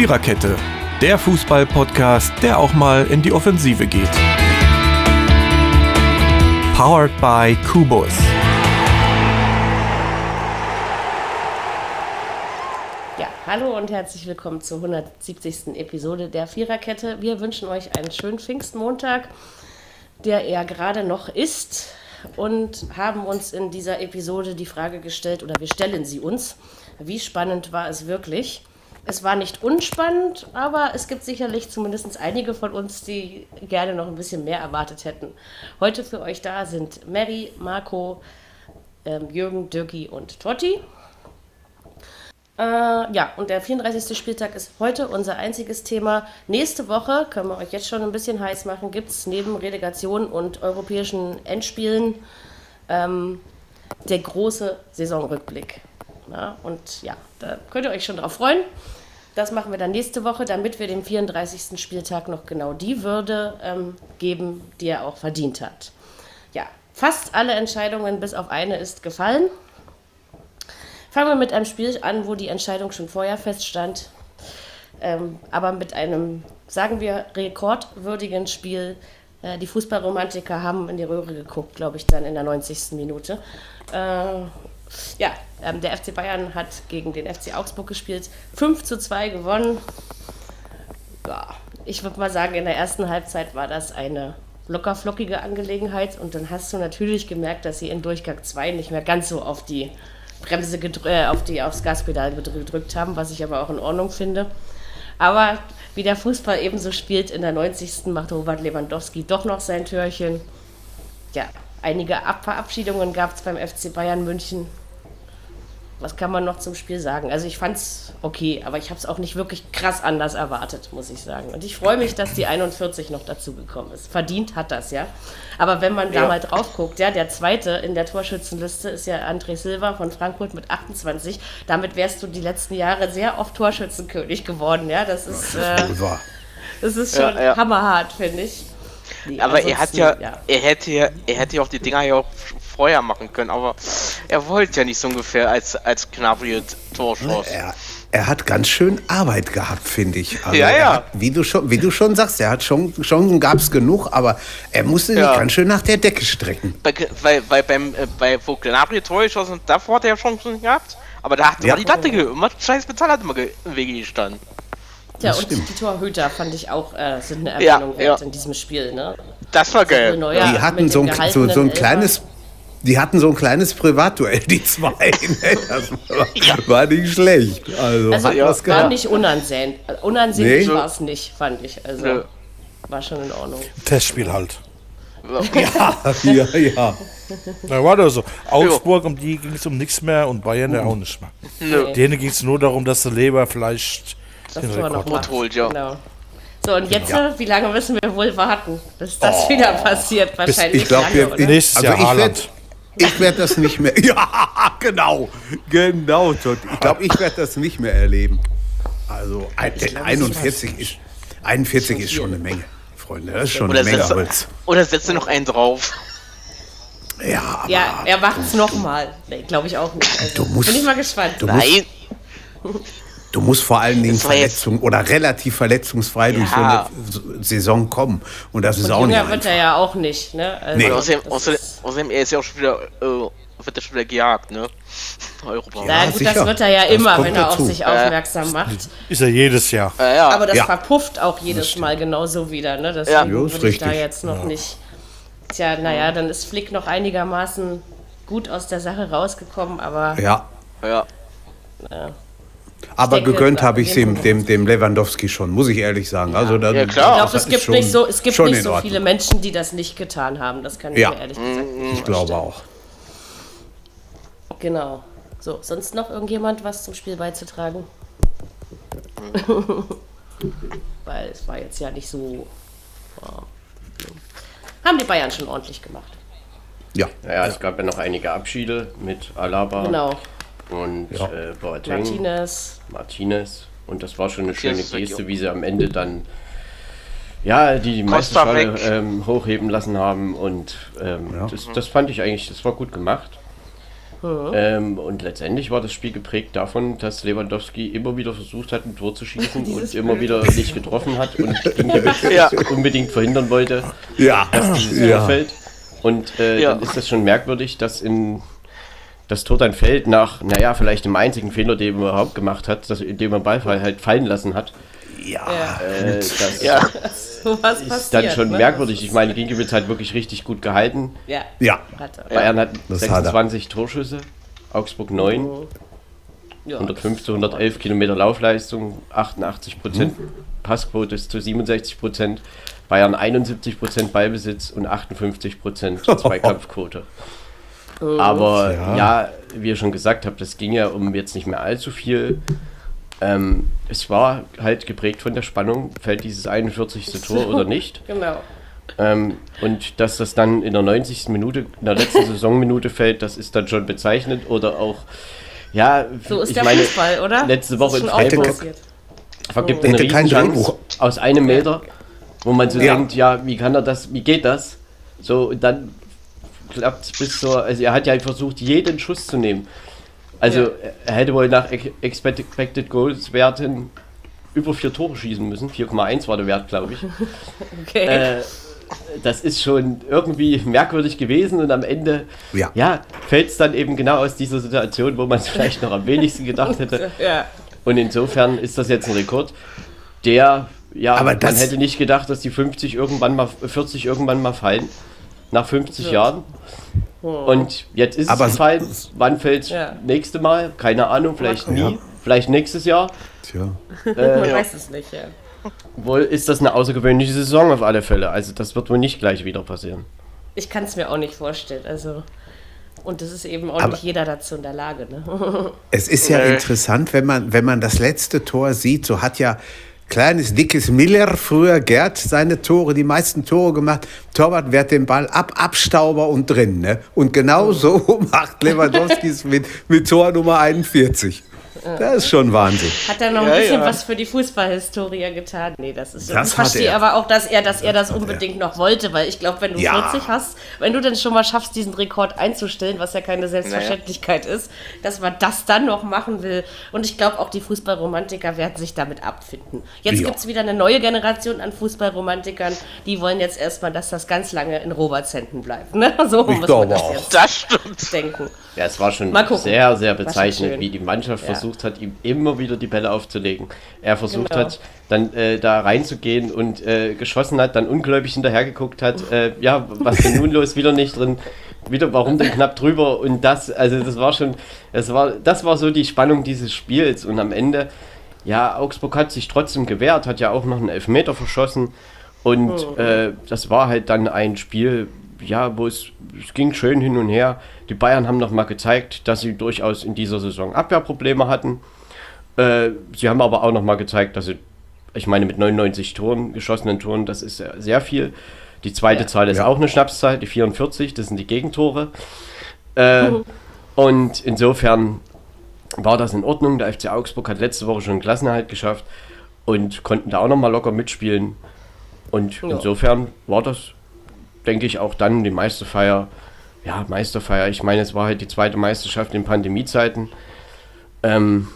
Viererkette, der Fußball-Podcast, der auch mal in die Offensive geht. Powered by Kubus. Ja, hallo und herzlich willkommen zur 170. Episode der Viererkette. Wir wünschen euch einen schönen Pfingstmontag, der er gerade noch ist und haben uns in dieser Episode die Frage gestellt, oder wir stellen sie uns, wie spannend war es wirklich? Es war nicht unspannend, aber es gibt sicherlich zumindest einige von uns, die gerne noch ein bisschen mehr erwartet hätten. Heute für euch da sind Mary, Marco, ähm, Jürgen, Dirki und Totti. Äh, ja, und der 34. Spieltag ist heute unser einziges Thema. Nächste Woche, können wir euch jetzt schon ein bisschen heiß machen, gibt es neben Relegation und europäischen Endspielen ähm, der große Saisonrückblick. Ja, und ja, da könnt ihr euch schon drauf freuen. Das machen wir dann nächste Woche, damit wir dem 34. Spieltag noch genau die Würde ähm, geben, die er auch verdient hat. Ja, fast alle Entscheidungen bis auf eine ist gefallen. Fangen wir mit einem Spiel an, wo die Entscheidung schon vorher feststand, ähm, aber mit einem, sagen wir, rekordwürdigen Spiel. Äh, die Fußballromantiker haben in die Röhre geguckt, glaube ich, dann in der 90. Minute. Äh, ja, ähm, der FC Bayern hat gegen den FC Augsburg gespielt, 5 zu 2 gewonnen. Ja, ich würde mal sagen, in der ersten Halbzeit war das eine lockerflockige Angelegenheit und dann hast du natürlich gemerkt, dass sie in Durchgang 2 nicht mehr ganz so auf die Bremse äh, auf die, aufs Gaspedal gedrückt haben, was ich aber auch in Ordnung finde. Aber wie der Fußball ebenso spielt, in der 90. macht Robert Lewandowski doch noch sein Türchen. Ja, einige Verabschiedungen gab es beim FC Bayern München was kann man noch zum Spiel sagen? Also ich fand es okay, aber ich habe es auch nicht wirklich krass anders erwartet, muss ich sagen. Und ich freue mich, dass die 41 noch dazu gekommen ist. Verdient hat das, ja. Aber wenn man ja. da mal drauf guckt, ja, der zweite in der Torschützenliste ist ja André Silva von Frankfurt mit 28. Damit wärst du die letzten Jahre sehr oft Torschützenkönig geworden, ja. Das ist, äh, das ist schon ja, ja. hammerhart, finde ich. Nee, aber er hat ja, er hätte ja, er hätte ja auch die Dinger ja auch vorher machen können, aber er wollte ja nicht so ungefähr als, als Gnabry Torschuss. Er, er hat ganz schön Arbeit gehabt, finde ich. Also ja, ja. Hat, wie, du schon, wie du schon sagst, er hat schon, Chancen gab es genug, aber er musste ja. sich ganz schön nach der Decke strecken. Bei, weil, weil beim, äh, bei wo Gnabry Tor geschossen davor hat er Chancen gehabt, aber da hat ja. die Latte immer scheiß Metall hat immer im Wege gestanden. Ja, und stimmt. die Torhüter fand ich auch äh, sind eine Erwähnung ja, wert in diesem Spiel. Ne? Das war geil. die hatten so ein, so, so ein kleines die hatten so ein kleines Privatduell, die zwei. Ne? Das war, ja. war, nicht schlecht. Also, also ja, war nicht unansehend. Unansehnlich nee. war es nicht, fand ich. Also ja. war schon in Ordnung. Testspiel halt. Ja, ja, ja. Na, war das so. Augsburg, um die ging es um nichts mehr und Bayern ja auch nicht mehr. Nee. Denen ging es nur darum, dass der Leber vielleicht das den Rekord holt. Ja. Genau. So, und jetzt, ja. wie lange müssen wir wohl warten, bis das oh. wieder passiert? Wahrscheinlich ich glaub, lange, wir? Nächstes also Jahr Haaland. Ich werde das nicht mehr. Ja, genau. Genau, Todd. Ich glaube, ich werde das nicht mehr erleben. Also ein, glaub, 41 ist, 41 ist schon eine Menge, Freunde. Das ist schon oder eine Menge Holz. Oder setzt du noch einen drauf? Ja, aber. Ja, er macht es nochmal. Nee, glaube ich auch nicht. Also, du musst, bin ich mal gespannt. Nein. Du musst vor allen Dingen Verletzung oder relativ verletzungsfrei ja. durch so eine Saison kommen. Und das ist Und auch nicht. wird er ja auch nicht, ne? Also nee. außerdem, außerdem, außerdem, er ist ja auch schon wieder, äh, wird er schon wieder gejagt, ne? Europa. Ja, gut, sicher. das wird er ja das immer, wenn er dazu. auf sich aufmerksam äh, macht. Ist er jedes Jahr. Äh, ja. Aber das ja. verpufft auch jedes Mal genauso wieder, ne? Deswegen ja. würde ich richtig. da jetzt noch nicht. Tja, naja, dann ist Flick noch einigermaßen gut aus der Sache rausgekommen, aber. Ja. Ja. Ja. Aber denke, gegönnt habe ich dem, dem, dem Lewandowski schon, muss ich ehrlich sagen. Ja. Also dann, ja, klar. Ich glaube, es gibt nicht so, es gibt nicht so viele Menschen, die das nicht getan haben. Das kann ich ja. mir ehrlich gesagt nicht Ich glaube auch. Genau. So, sonst noch irgendjemand was zum Spiel beizutragen? Weil es war jetzt ja nicht so. Oh, haben die Bayern schon ordentlich gemacht. Ja. Ja, es gab ja noch einige Abschiede mit Alaba. Genau und ja. äh, Boateng. Martinez. Martinez. Und das war schon eine schöne Geste, wie sie am Ende dann ja, die Meisterschale ähm, hochheben lassen haben. Und ähm, ja. das, das fand ich eigentlich, das war gut gemacht. Mhm. Ähm, und letztendlich war das Spiel geprägt davon, dass Lewandowski immer wieder versucht hat, ein Tor zu schießen und immer wieder nicht getroffen hat und ja. unbedingt verhindern wollte, ja. dass dieses ja. Tor fällt. Und äh, dann ist das schon merkwürdig, dass in das Tor dann fällt nach, naja, vielleicht dem einzigen Fehler, den er überhaupt gemacht hat, dass, indem er den Ball halt fallen lassen hat. Ja, äh, das ja. so ist passiert, dann schon ne? merkwürdig. Ich meine, Ginkiewicz hat wirklich richtig gut gehalten. Ja. ja. Bayern hat das 26 hat Torschüsse, Augsburg 9. Oh. Ja, 115, 111 Kilometer Laufleistung, 88 Prozent hm. Passquote ist zu 67 Prozent. Bayern 71 Prozent Ballbesitz und 58 Prozent Zweikampfquote. Oh. Aber ja. ja. wie ihr schon gesagt habt, das ging ja um jetzt nicht mehr allzu viel. Ähm, es war halt geprägt von der Spannung, fällt dieses 41. Tor oder nicht. Genau. Ähm, und dass das dann in der 90. Minute, in der letzten Saisonminute fällt, das ist dann schon bezeichnend. Oder auch, ja, so ist der meine, Fußball, oder? Letzte Woche in Freiburg vergibt oh. eine Riesenchance aus einem Meter, wo man so ja. denkt, ja, wie kann er das, wie geht das? So, und dann klappt bis zur, also er hat ja versucht, jeden Schuss zu nehmen. Also ja. er hätte wohl nach Expected Goals Werten über vier Tore schießen müssen. 4,1 war der Wert, glaube ich. okay. Äh, das ist schon irgendwie merkwürdig gewesen und am Ende ja. ja fällt es dann eben genau aus dieser Situation, wo man es vielleicht noch am wenigsten gedacht hätte. ja. Und insofern ist das jetzt ein Rekord, der, ja, Aber man hätte nicht gedacht, dass die 50 irgendwann mal, 40 irgendwann mal fallen. Nach 50 ja. Jahren. Und jetzt ist Aber es gefallen. Wann fällt es ja. nächste Mal? Keine Ahnung, vielleicht nie. Ja. Vielleicht nächstes Jahr. Tja. Äh, Man weiß es nicht, ja. Wohl ist das eine außergewöhnliche Saison auf alle Fälle. Also das wird wohl nicht gleich wieder passieren. Ich kann es mir auch nicht vorstellen. Also und das ist eben auch Aber nicht jeder dazu in der Lage. Ne? Es ist ja interessant, wenn man, wenn man das letzte Tor sieht, so hat ja kleines, dickes Miller, früher Gerd, seine Tore, die meisten Tore gemacht. Torwart wehrt den Ball ab, Abstauber und drin. Ne? Und genau so macht Lewandowski mit, mit Tor Nummer 41. Das ist schon Wahnsinn. Hat er noch ein bisschen ja. was für die Fußballhistorie getan? Nee, das ist so. Das ich verstehe aber auch, dass er, dass er das unbedingt noch wollte, weil ich glaube, wenn du ja. 40 hast, wenn du dann schon mal schaffst, diesen Rekord einzustellen, was ja keine Selbstverständlichkeit naja. ist, dass man das dann noch machen will. Und ich glaube, auch die Fußballromantiker werden sich damit abfinden. Jetzt ja. gibt es wieder eine neue Generation an Fußballromantikern, die wollen jetzt erstmal, dass das ganz lange in Roberts Händen bleibt. Ne? So ich muss man das auch. jetzt das stimmt. denken. Ja, es war schon sehr, sehr bezeichnend, wie die Mannschaft ja. versucht hat, ihm immer wieder die Bälle aufzulegen. Er versucht genau. hat, dann äh, da reinzugehen und äh, geschossen hat, dann ungläubig hinterhergeguckt hat, äh, ja, was denn nun los, wieder nicht drin, wieder, warum denn knapp drüber und das, also das war schon, das war, das war so die Spannung dieses Spiels und am Ende, ja, Augsburg hat sich trotzdem gewehrt, hat ja auch noch einen Elfmeter verschossen und oh. äh, das war halt dann ein Spiel, ja, wo es, es ging schön hin und her. Die Bayern haben nochmal gezeigt, dass sie durchaus in dieser Saison Abwehrprobleme hatten. Äh, sie haben aber auch nochmal gezeigt, dass sie, ich meine, mit 99 Toren, geschossenen Toren, das ist sehr viel. Die zweite ja. Zahl ist ja. auch eine Schnapszahl, die 44, das sind die Gegentore. Äh, mhm. Und insofern war das in Ordnung. Der FC Augsburg hat letzte Woche schon einen Klassenerhalt geschafft und konnten da auch nochmal locker mitspielen. Und ja. insofern war das denke ich, auch dann die Meisterfeier. Ja, Meisterfeier. Ich meine, es war halt die zweite Meisterschaft in Pandemiezeiten. Ähm,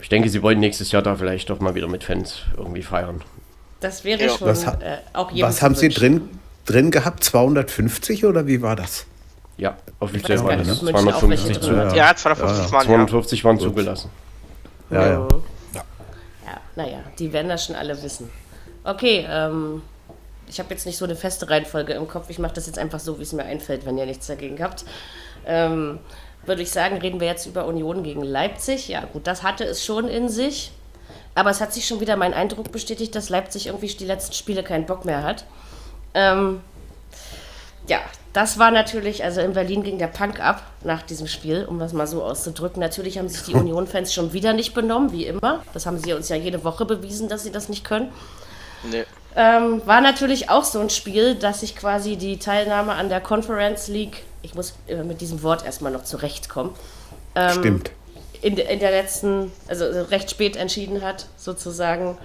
ich denke, sie wollen nächstes Jahr da vielleicht doch mal wieder mit Fans irgendwie feiern. Das wäre ja. schon was, äh, auch Was haben Sie drin, drin gehabt? 250 oder wie war das? Ja, offiziell waren das 250 zu. Ja, ja 250 waren, 250 waren zugelassen. Ja, ja. Ja, naja, die werden das schon alle wissen. Okay, ähm, ich habe jetzt nicht so eine feste Reihenfolge im Kopf. Ich mache das jetzt einfach so, wie es mir einfällt, wenn ihr nichts dagegen habt. Ähm, würde ich sagen, reden wir jetzt über Union gegen Leipzig. Ja, gut, das hatte es schon in sich. Aber es hat sich schon wieder mein Eindruck bestätigt, dass Leipzig irgendwie die letzten Spiele keinen Bock mehr hat. Ähm, ja, das war natürlich, also in Berlin ging der Punk ab nach diesem Spiel, um das mal so auszudrücken. Natürlich haben sich die Union-Fans schon wieder nicht benommen, wie immer. Das haben sie uns ja jede Woche bewiesen, dass sie das nicht können. Nee. Ähm, war natürlich auch so ein Spiel, dass sich quasi die Teilnahme an der Conference League, ich muss mit diesem Wort erstmal noch zurechtkommen, ähm, in, in, der letzten, also recht spät entschieden hat, sozusagen.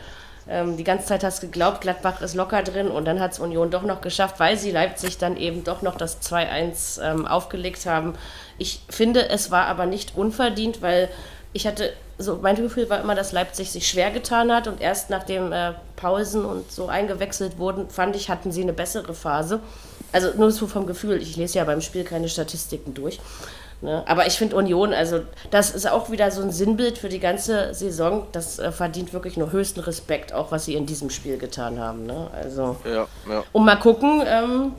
Ähm, die ganze Zeit hast du geglaubt, Gladbach ist locker drin und dann hat es Union doch noch geschafft, weil sie Leipzig dann eben doch noch das 2-1 ähm, aufgelegt haben. Ich finde, es war aber nicht unverdient, weil ich hatte so mein Gefühl war immer, dass Leipzig sich schwer getan hat und erst nachdem äh, Pausen und so eingewechselt wurden, fand ich, hatten sie eine bessere Phase. Also nur so vom Gefühl, ich lese ja beim Spiel keine Statistiken durch. Ne? Aber ich finde Union, also das ist auch wieder so ein Sinnbild für die ganze Saison. Das äh, verdient wirklich nur höchsten Respekt, auch was sie in diesem Spiel getan haben. Ne? Also, ja, ja. Und mal gucken, ähm,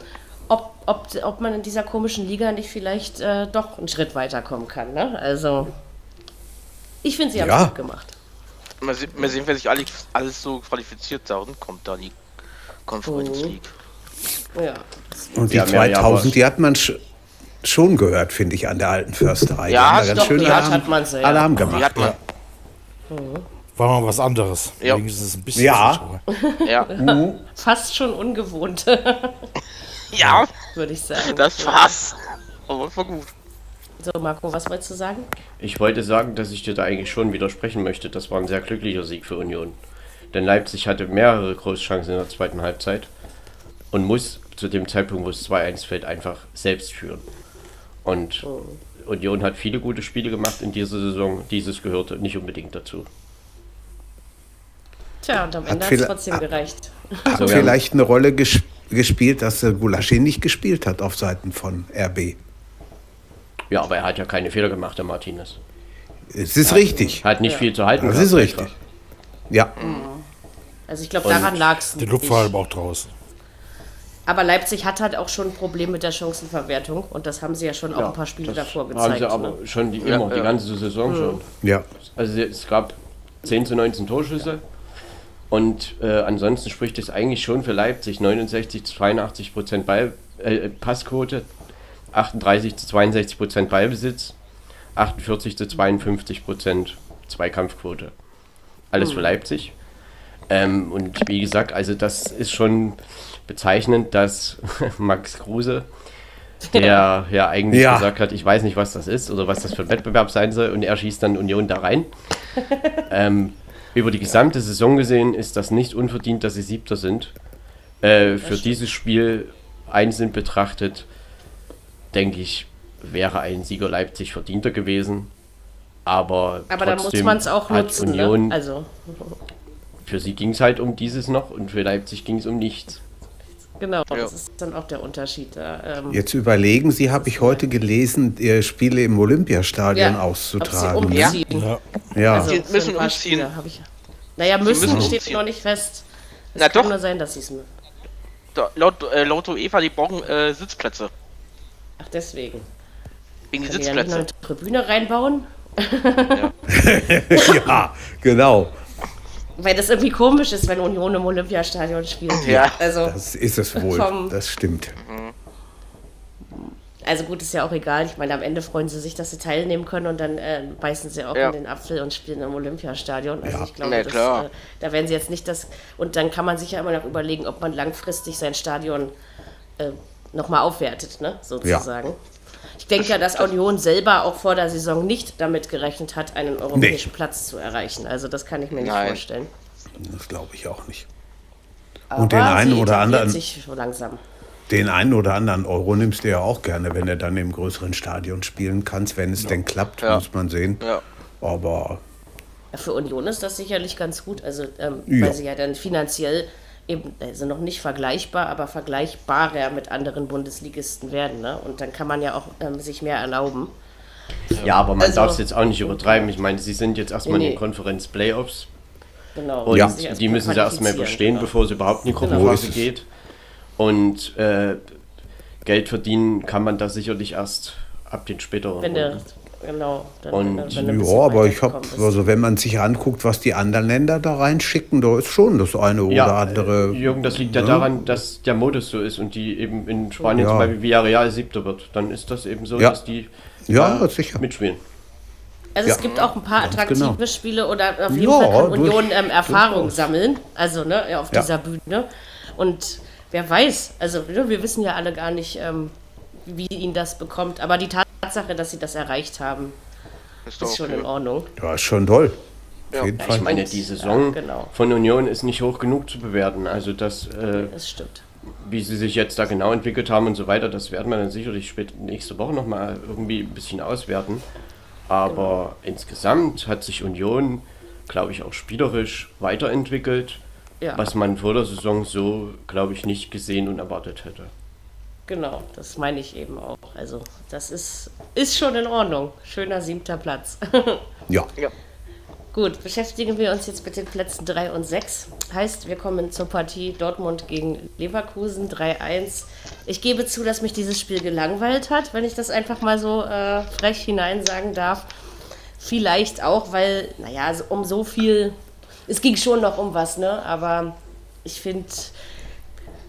ob, ob, ob man in dieser komischen Liga nicht vielleicht äh, doch einen Schritt weiterkommen kann. Ne? Also, ich finde, sie haben es gut gemacht. Mal, se mal sehen, wer sich alles, alles so qualifiziert da und kommt da die Conference League. Ja. Und die 2000, die hat man schon gehört, finde ich, an der alten Försterei. Ja, ganz doch, schön die Alarm, hat man sehr. Alarm gemacht. Hat man. Ja. War mal was anderes. Ja. Ist ein bisschen ja. ja. Fast schon ungewohnt. ja. Würde ich sagen. Das war's. Aber war gut. So, Marco, was wolltest du sagen? Ich wollte sagen, dass ich dir da eigentlich schon widersprechen möchte. Das war ein sehr glücklicher Sieg für Union. Denn Leipzig hatte mehrere Großchancen in der zweiten Halbzeit und muss zu dem Zeitpunkt, wo es 2-1 fällt, einfach selbst führen. Und oh. Union hat viele gute Spiele gemacht in dieser Saison. Dieses gehörte nicht unbedingt dazu. Tja, und am Ende hat es trotzdem gereicht. Hat so, vielleicht eine Rolle gesp gespielt, dass Gulaschi nicht gespielt hat auf Seiten von RB. Ja, aber er hat ja keine Fehler gemacht, der Martinez. Es ist hat, richtig. Hat nicht ja. viel zu halten. Das ist richtig. Einfach. Ja. Also ich glaube, daran lag es. Der Luft war auch draußen. Aber Leipzig hat halt auch schon ein Problem mit der Chancenverwertung und das haben sie ja schon ja, auch ein paar Spiele davor gezeigt. Haben sie aber ne? schon die, immer, ja, die ganze Saison schon. Ja. Also es gab 10 zu 19 Torschüsse und äh, ansonsten spricht es eigentlich schon für Leipzig 69 zu 82 Prozent Ball, äh, Passquote, 38 zu 62 Prozent Ballbesitz, 48 zu 52 Prozent Zweikampfquote. Alles für Leipzig. Ähm, und wie gesagt, also das ist schon bezeichnend, dass Max Kruse, der ja eigentlich ja. gesagt hat, ich weiß nicht, was das ist oder was das für ein Wettbewerb sein soll, und er schießt dann Union da rein. ähm, über die gesamte Saison gesehen ist das nicht unverdient, dass sie Siebter sind. Äh, für dieses Spiel einzeln betrachtet denke ich, wäre ein Sieger Leipzig verdienter gewesen. Aber, aber dann muss man es auch nutzen. Ne? Union, ne? also. Für sie ging es halt um dieses noch und für Leipzig ging es um nichts. Genau, ja. das ist dann auch der Unterschied. Ähm Jetzt überlegen Sie, habe ich heute gelesen, Ihr Spiele im Olympiastadion ja, auszutragen. Ob Sie ne? umziehen. Ja. ja. Also Sie müssen umziehen. Ich, naja, müssen, müssen steht noch nicht fest. Es Na kann doch. nur sein, dass Sie es Laut, äh, laut Eva, die brauchen äh, Sitzplätze. Ach, deswegen. Wegen die Sitzplätze. Ja eine Tribüne reinbauen? Ja. ja, genau. Weil das irgendwie komisch ist, wenn Union im Olympiastadion spielt. Ja, also, das ist es wohl. das stimmt. Also gut, ist ja auch egal. Ich meine, am Ende freuen sie sich, dass sie teilnehmen können und dann äh, beißen sie auch ja. in den Apfel und spielen im Olympiastadion. Also ja. ich glaube, das, äh, da werden sie jetzt nicht das. Und dann kann man sich ja immer noch überlegen, ob man langfristig sein Stadion äh, nochmal aufwertet, ne? sozusagen. Ja. Ich denke ja, dass Union selber auch vor der Saison nicht damit gerechnet hat, einen europäischen nee. Platz zu erreichen. Also das kann ich mir nicht Nein. vorstellen. Das glaube ich auch nicht. Aber Und den einen oder anderen. Sich so langsam. Den einen oder anderen Euro nimmst du ja auch gerne, wenn du dann im größeren Stadion spielen kannst, wenn es ja. denn klappt, ja. muss man sehen. Ja. Aber. Für Union ist das sicherlich ganz gut, also ähm, weil sie ja dann finanziell eben, also noch nicht vergleichbar, aber vergleichbarer mit anderen Bundesligisten werden. Ne? Und dann kann man ja auch ähm, sich mehr erlauben. Ja, aber man also, darf es jetzt auch nicht übertreiben. Ich meine, sie sind jetzt erstmal nee. in den Konferenz-Playoffs. Genau. Und ja. die müssen sie erstmal überstehen, genau. bevor es überhaupt in die. Gruppenphase genau. geht. Und äh, Geld verdienen kann man da sicherlich erst ab den späteren. Wenn der, Genau. Dann, und, dann, ja, aber ich habe, also wenn man sich anguckt, was die anderen Länder da reinschicken, da ist schon das eine oder ja, andere. Jürgen, das liegt ja, ja, daran, dass der Modus so ist und die eben in Spanien ja. zum Beispiel Villarreal siebter wird. Dann ist das eben so, ja. dass die ja, äh, sicher. mitspielen. Also es gibt auch ein paar attraktive genau. Spiele oder auf jeden Fall kann Union ähm, Erfahrung sammeln, also ne, auf dieser Bühne. Und wer weiß, also wir wissen ja alle gar nicht, ähm, wie ihn das bekommt, aber die Tatsache dass sie das erreicht haben, ist, ist schon in Ordnung. Ja, ist schon toll. Ja. Ich meine, die Saison ja, genau. von Union ist nicht hoch genug zu bewerten. Also das, äh, das stimmt. Wie sie sich jetzt da genau entwickelt haben und so weiter, das werden wir dann sicherlich spät nächste Woche nochmal irgendwie ein bisschen auswerten. Aber genau. insgesamt hat sich Union, glaube ich, auch spielerisch weiterentwickelt, ja. was man vor der Saison so, glaube ich, nicht gesehen und erwartet hätte. Genau, das meine ich eben auch. Also das ist, ist schon in Ordnung. Schöner siebter Platz. ja. ja. Gut, beschäftigen wir uns jetzt mit den Plätzen 3 und 6. Heißt, wir kommen zur Partie Dortmund gegen Leverkusen 3-1. Ich gebe zu, dass mich dieses Spiel gelangweilt hat, wenn ich das einfach mal so äh, frech hinein sagen darf. Vielleicht auch, weil, naja, um so viel, es ging schon noch um was, ne? Aber ich finde,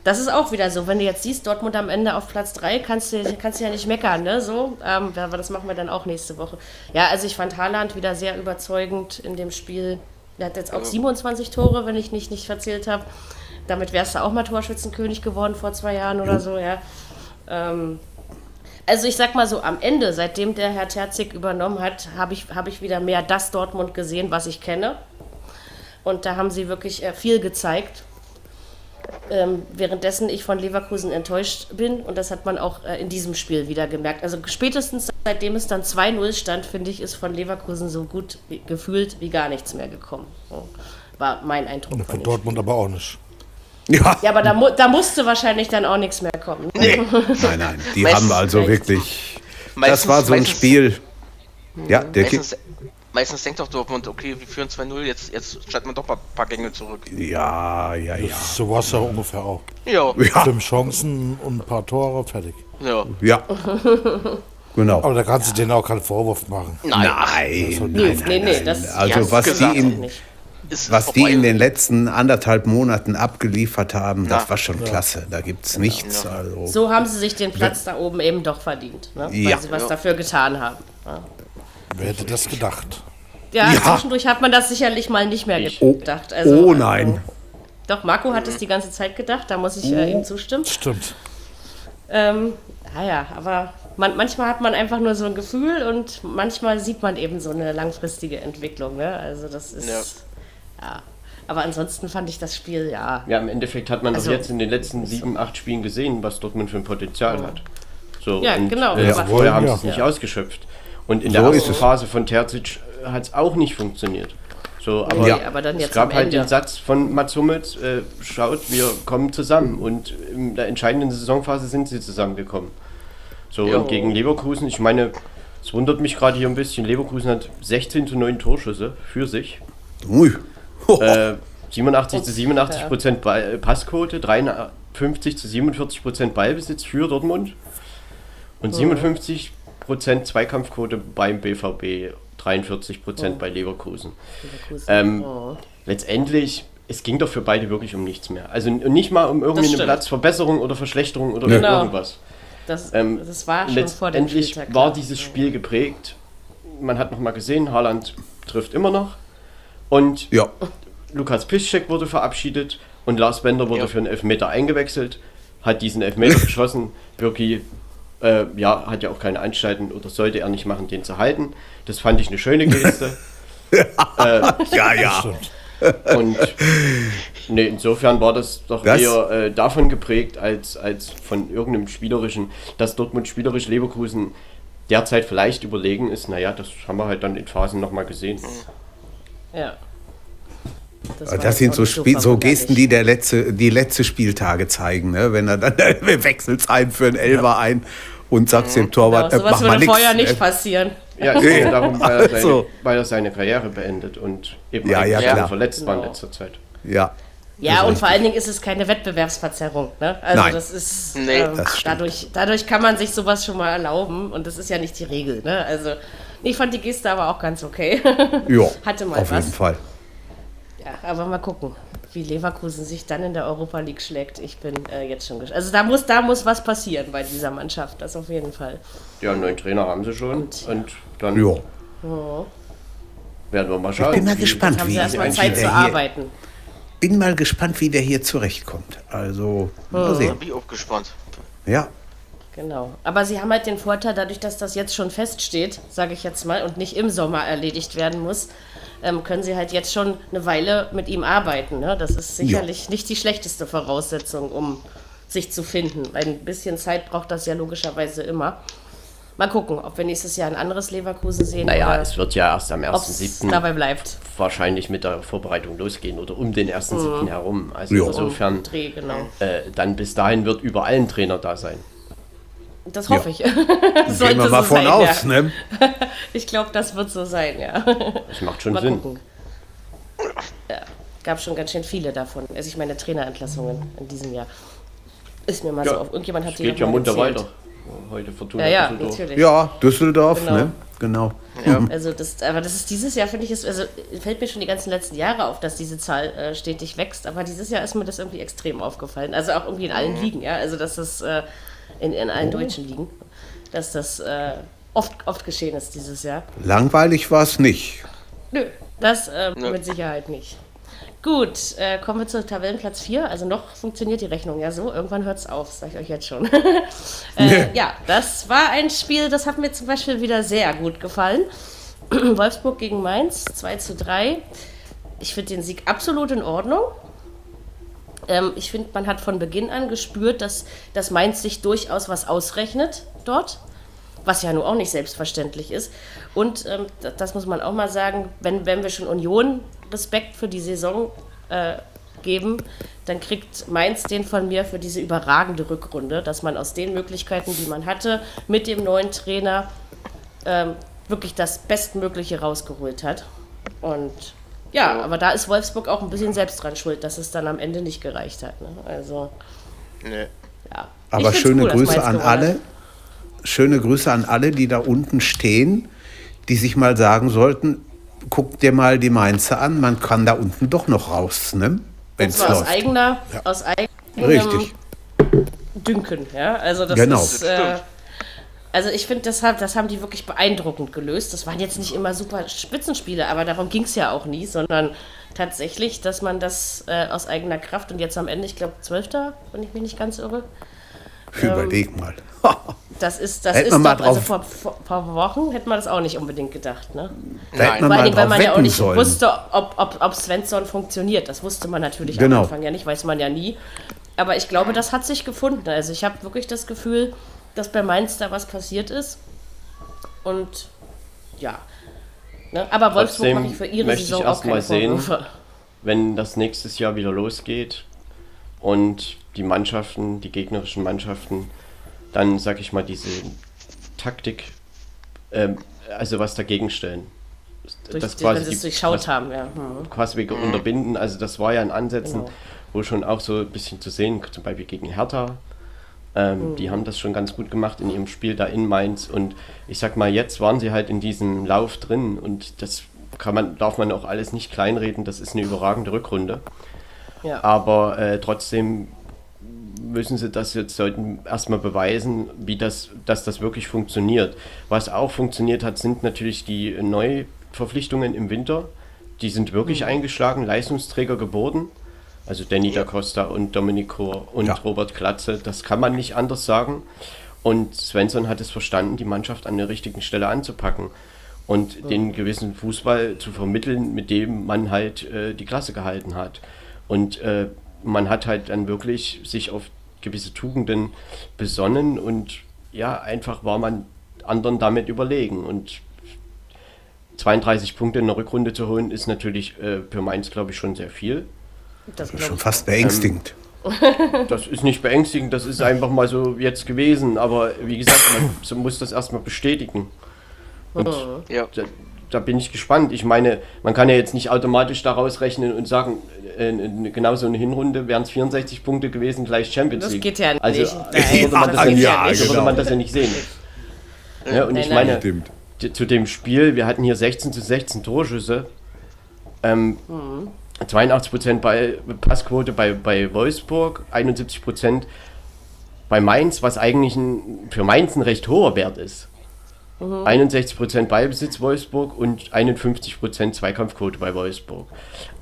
das ist auch wieder so. Wenn du jetzt siehst, Dortmund am Ende auf Platz 3, kannst du, kannst du ja nicht meckern, ne? So, ähm, aber das machen wir dann auch nächste Woche. Ja, also ich fand Haaland wieder sehr überzeugend in dem Spiel. Er hat jetzt auch 27 Tore, wenn ich nicht, nicht verzählt habe. Damit wärst du auch mal Torschützenkönig geworden vor zwei Jahren oder so, ja. Ähm, also ich sag mal so, am Ende, seitdem der Herr Terzig übernommen hat, habe ich, hab ich wieder mehr das Dortmund gesehen, was ich kenne. Und da haben sie wirklich äh, viel gezeigt. Ähm, währenddessen ich von Leverkusen enttäuscht bin und das hat man auch äh, in diesem Spiel wieder gemerkt. Also spätestens seitdem es dann 2-0 stand, finde ich, ist von Leverkusen so gut wie, gefühlt wie gar nichts mehr gekommen. So, war mein Eindruck. Und von Dortmund aber auch nicht. Ja, ja aber da, mu da musste wahrscheinlich dann auch nichts mehr kommen. Nee. nein, nein, die meistens, haben also wirklich. Meistens, das war so ein Spiel. Ja, der meistens, meistens denkt doch Dortmund, okay, wir führen 2-0, jetzt, jetzt schalten wir doch ein paar, Gänge zurück. Ja, ja, ja. So war es ja ungefähr auch. Ja. ja. Fünf Chancen und ein paar Tore, fertig. Ja. Ja. genau. Aber da kannst du denen auch keinen Vorwurf machen. Nein. Nein. Also, nein, nee, nee, das Also, was die in, was die in den letzten anderthalb Monaten abgeliefert haben, ja. das war schon klasse. Da gibt es genau. nichts. Also. So haben sie sich den Platz da oben eben doch verdient, ne? weil ja. sie was dafür getan haben. Ja. Wer hätte das gedacht? Ja, ja, zwischendurch hat man das sicherlich mal nicht mehr gedacht. Also, oh nein. Also, doch, Marco hat es die ganze Zeit gedacht, da muss ich äh, ihm zustimmen. Stimmt. Ähm, naja, aber man, manchmal hat man einfach nur so ein Gefühl und manchmal sieht man eben so eine langfristige Entwicklung. Ne? Also das ist. Ja. ja. Aber ansonsten fand ich das Spiel, ja. Ja, im Endeffekt hat man also, doch jetzt in den letzten sieben, acht Spielen gesehen, was Dortmund für ein Potenzial hat. So, ja, und, genau. Äh, vorher haben sie es nicht ausgeschöpft. Und in so der ersten Phase von Terzic hat es auch nicht funktioniert. So, aber, ja. aber es gab halt den Satz von Mats Hummels, äh, schaut, wir kommen zusammen. Und in der entscheidenden Saisonphase sind sie zusammengekommen. So, jo. und gegen Leverkusen, ich meine, es wundert mich gerade hier ein bisschen, Leverkusen hat 16 zu 9 Torschüsse für sich. Ui. Äh, 87 zu 87 Prozent Passquote, 53 zu 47 Prozent Ballbesitz für Dortmund und 57 Prozent Zweikampfquote beim BVB, 43 Prozent oh. bei Leverkusen. Leverkusen. Ähm, oh. Letztendlich, es ging doch für beide wirklich um nichts mehr. Also nicht mal um irgendwie eine Platzverbesserung oder Verschlechterung oder genau. irgendwas. Das, ähm, das war schon vor dem Spieltag. war dieses Spiel geprägt. Man hat noch mal gesehen, Haaland trifft immer noch. Und ja. Lukas Piszczek wurde verabschiedet und Lars Bender wurde ja. für einen Elfmeter eingewechselt, hat diesen Elfmeter geschossen. Birki äh, ja, hat ja auch keine Anstalten oder sollte er nicht machen, den zu halten. Das fand ich eine schöne Geste. äh, ja, ja. Und nee, insofern war das doch das? eher äh, davon geprägt, als, als von irgendeinem spielerischen, dass Dortmund spielerisch Leverkusen derzeit vielleicht überlegen ist. Naja, das haben wir halt dann in Phasen nochmal gesehen. Ja. Das, das sind so, Spiel, so Gesten, die der letzte, die letzte Spieltage zeigen, ne? wenn er dann wechselt ein für einen Elfer ja. ein und sagt mhm. dem Torwart, genau, äh, mach mal nichts. vorher nicht passieren. Ja, es geht darum, weil er, seine, so. weil er, seine, Karriere beendet und eben ja, ja, verletzt war in genau. letzter Zeit. Ja. Ja, und richtig. vor allen Dingen ist es keine Wettbewerbsverzerrung. Ne? Also Nein. das ist nee, ähm, das dadurch, dadurch kann man sich sowas schon mal erlauben und das ist ja nicht die Regel. Ne? Also ich fand die Geste aber auch ganz okay. Ja, Hatte mal auf was. jeden Fall. Ja, aber mal gucken, wie Leverkusen sich dann in der Europa League schlägt. Ich bin äh, jetzt schon gespannt. Also da muss, da muss was passieren bei dieser Mannschaft, das auf jeden Fall. Ja, einen neuen Trainer haben sie schon. Und, und dann ja. werden wir mal schauen. Ich bin mal gespannt, wie haben sie erstmal Zeit zu arbeiten. Bin mal gespannt, wie der hier zurechtkommt. Also, mal sehen. Bin ich auch gespannt. Ja. Genau. Aber sie haben halt den Vorteil, dadurch, dass das jetzt schon feststeht, sage ich jetzt mal, und nicht im Sommer erledigt werden muss, ähm, können sie halt jetzt schon eine Weile mit ihm arbeiten. Ne? Das ist sicherlich ja. nicht die schlechteste Voraussetzung, um sich zu finden. Ein bisschen Zeit braucht das ja logischerweise immer. Mal gucken, ob wir nächstes Jahr ein anderes Leverkusen sehen. Naja, es wird ja erst am 1.7. dabei bleibt. Wahrscheinlich mit der Vorbereitung losgehen oder um den 1.7. Mhm. herum. Also ja. insofern, Dreh, genau. äh, dann bis dahin wird überall ein Trainer da sein. Das hoffe ja. ich. Sollte Gehen wir mal so von sein, aus, ja. ne? Ich glaube, das wird so sein, ja. Das macht schon mal Sinn. Gucken. Ja, gab schon ganz schön viele davon. Also ich meine Trainerentlassungen in diesem Jahr. Ist mir mal ja, so auf. Irgendjemand hat die geht ja munter weiter heute Fortuna ja, ja, Düsseldorf. Natürlich. Ja, Düsseldorf, genau. ne? Genau. Ja. Also das, aber das ist dieses Jahr, finde ich, ist, also fällt mir schon die ganzen letzten Jahre auf, dass diese Zahl äh, stetig wächst, aber dieses Jahr ist mir das irgendwie extrem aufgefallen. Also auch irgendwie in allen mhm. Ligen, ja. Also dass das äh, in, in allen oh. deutschen Ligen, dass das äh, oft, oft geschehen ist dieses Jahr. Langweilig war es nicht. Nö, das äh, mit Sicherheit nicht. Gut, äh, kommen wir zu Tabellenplatz 4. Also noch funktioniert die Rechnung ja so. Irgendwann hört es auf, sage ich euch jetzt schon. äh, ja, das war ein Spiel, das hat mir zum Beispiel wieder sehr gut gefallen. Wolfsburg gegen Mainz, 2 zu 3. Ich finde den Sieg absolut in Ordnung. Ähm, ich finde, man hat von Beginn an gespürt, dass, dass Mainz sich durchaus was ausrechnet dort was ja nun auch nicht selbstverständlich ist. Und ähm, das muss man auch mal sagen, wenn, wenn wir schon Union Respekt für die Saison äh, geben, dann kriegt Mainz den von mir für diese überragende Rückrunde, dass man aus den Möglichkeiten, die man hatte, mit dem neuen Trainer ähm, wirklich das Bestmögliche rausgeholt hat. Und ja, aber da ist Wolfsburg auch ein bisschen selbst dran schuld, dass es dann am Ende nicht gereicht hat. Ne? Also, nee. ja. Aber schöne cool, Grüße an alle. Schöne Grüße an alle, die da unten stehen, die sich mal sagen sollten, guck dir mal die Mainzer an, man kann da unten doch noch raus, ne? Wenn es läuft. Aus eigener, ja. aus eigenem Richtig. Dünken, ja. Also das genau. ist. Äh, also ich finde, das, das haben die wirklich beeindruckend gelöst. Das waren jetzt nicht immer super Spitzenspiele, aber darum ging es ja auch nie, sondern tatsächlich, dass man das äh, aus eigener Kraft und jetzt am Ende, ich glaube, Zwölfter, wenn ich mich nicht ganz irre. Überleg ähm, mal. Das ist, das ist doch, also vor, vor, vor, Wochen hätte man das auch nicht unbedingt gedacht, ne? Nein. Vor allem, weil man ja auch nicht sollen. wusste, ob, ob, ob Svensson funktioniert. Das wusste man natürlich genau. am Anfang ja nicht, weiß man ja nie. Aber ich glaube, das hat sich gefunden. Also ich habe wirklich das Gefühl, dass bei Mainz da was passiert ist. Und ja. Ne? Aber Wolfsburg mache ich für ihre möchte Saison ich auch keine sehen, wenn das nächstes Jahr wieder losgeht und die Mannschaften, die gegnerischen Mannschaften dann, sag ich mal, diese Taktik, ähm, also was dagegen stellen. Durch, das quasi wenn sie es durchschaut haben, ja. Mhm. Quasi mhm. unterbinden, also das war ja in Ansätzen, genau. wo schon auch so ein bisschen zu sehen, zum Beispiel gegen Hertha, ähm, mhm. Die haben das schon ganz gut gemacht in ihrem Spiel da in Mainz. Und ich sag mal, jetzt waren sie halt in diesem Lauf drin und das kann man, darf man auch alles nicht kleinreden. Das ist eine überragende Rückrunde. Ja. Aber äh, trotzdem müssen sie das jetzt sollten erstmal beweisen, wie das, dass das wirklich funktioniert. Was auch funktioniert hat, sind natürlich die Neuverpflichtungen im Winter. Die sind wirklich mhm. eingeschlagen, Leistungsträger geboren. Also Danny da Costa und Domenico und ja. Robert Klatze, das kann man nicht anders sagen. Und Svensson hat es verstanden, die Mannschaft an der richtigen Stelle anzupacken und mhm. den gewissen Fußball zu vermitteln, mit dem man halt äh, die Klasse gehalten hat. Und äh, man hat halt dann wirklich sich auf gewisse Tugenden besonnen und ja, einfach war man anderen damit überlegen. Und 32 Punkte in der Rückrunde zu holen, ist natürlich äh, für Mainz, glaube ich, schon sehr viel. Das ist schon fast beängstigend. Ähm, das ist nicht beängstigend, das ist einfach mal so jetzt gewesen. Aber wie gesagt, man muss das erstmal bestätigen. Und ja. da, da, bin ich gespannt. Ich meine, man kann ja jetzt nicht automatisch daraus rechnen und sagen, äh, genau so eine Hinrunde wären es 64 Punkte gewesen, gleich Champions League. Das geht ja also, nicht. Also würde man, das ja, ja, nicht, genau. würde man das ja nicht sehen. Ja, und nein, ich meine, zu dem Spiel, wir hatten hier 16 zu 16 Torschüsse. Ähm, mhm. 82% bei Passquote bei, bei Wolfsburg, 71% bei Mainz, was eigentlich ein, für Mainz ein recht hoher Wert ist. Mhm. 61% Ballbesitz Wolfsburg und 51% Zweikampfquote bei Wolfsburg.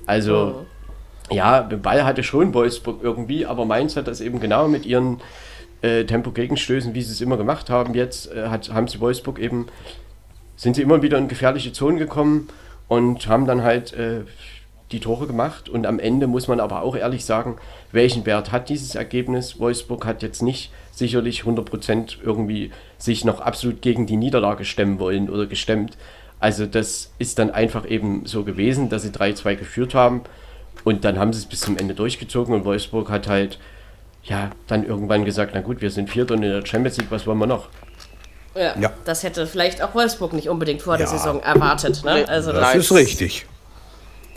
Also mhm ja, den Ball hatte schon Wolfsburg irgendwie, aber Mainz hat das eben genau mit ihren äh, Tempo-Gegenstößen, wie sie es immer gemacht haben. Jetzt äh, hat, haben sie Wolfsburg eben, sind sie immer wieder in gefährliche Zonen gekommen und haben dann halt äh, die Tore gemacht. Und am Ende muss man aber auch ehrlich sagen, welchen Wert hat dieses Ergebnis? Wolfsburg hat jetzt nicht sicherlich 100% irgendwie sich noch absolut gegen die Niederlage stemmen wollen oder gestemmt. Also das ist dann einfach eben so gewesen, dass sie 3-2 geführt haben und dann haben sie es bis zum Ende durchgezogen und Wolfsburg hat halt ja dann irgendwann gesagt, na gut, wir sind Vierter und in der Champions League, was wollen wir noch? Ja, ja. das hätte vielleicht auch Wolfsburg nicht unbedingt vor ja. der Saison erwartet. Ne? Also das, das ist richtig.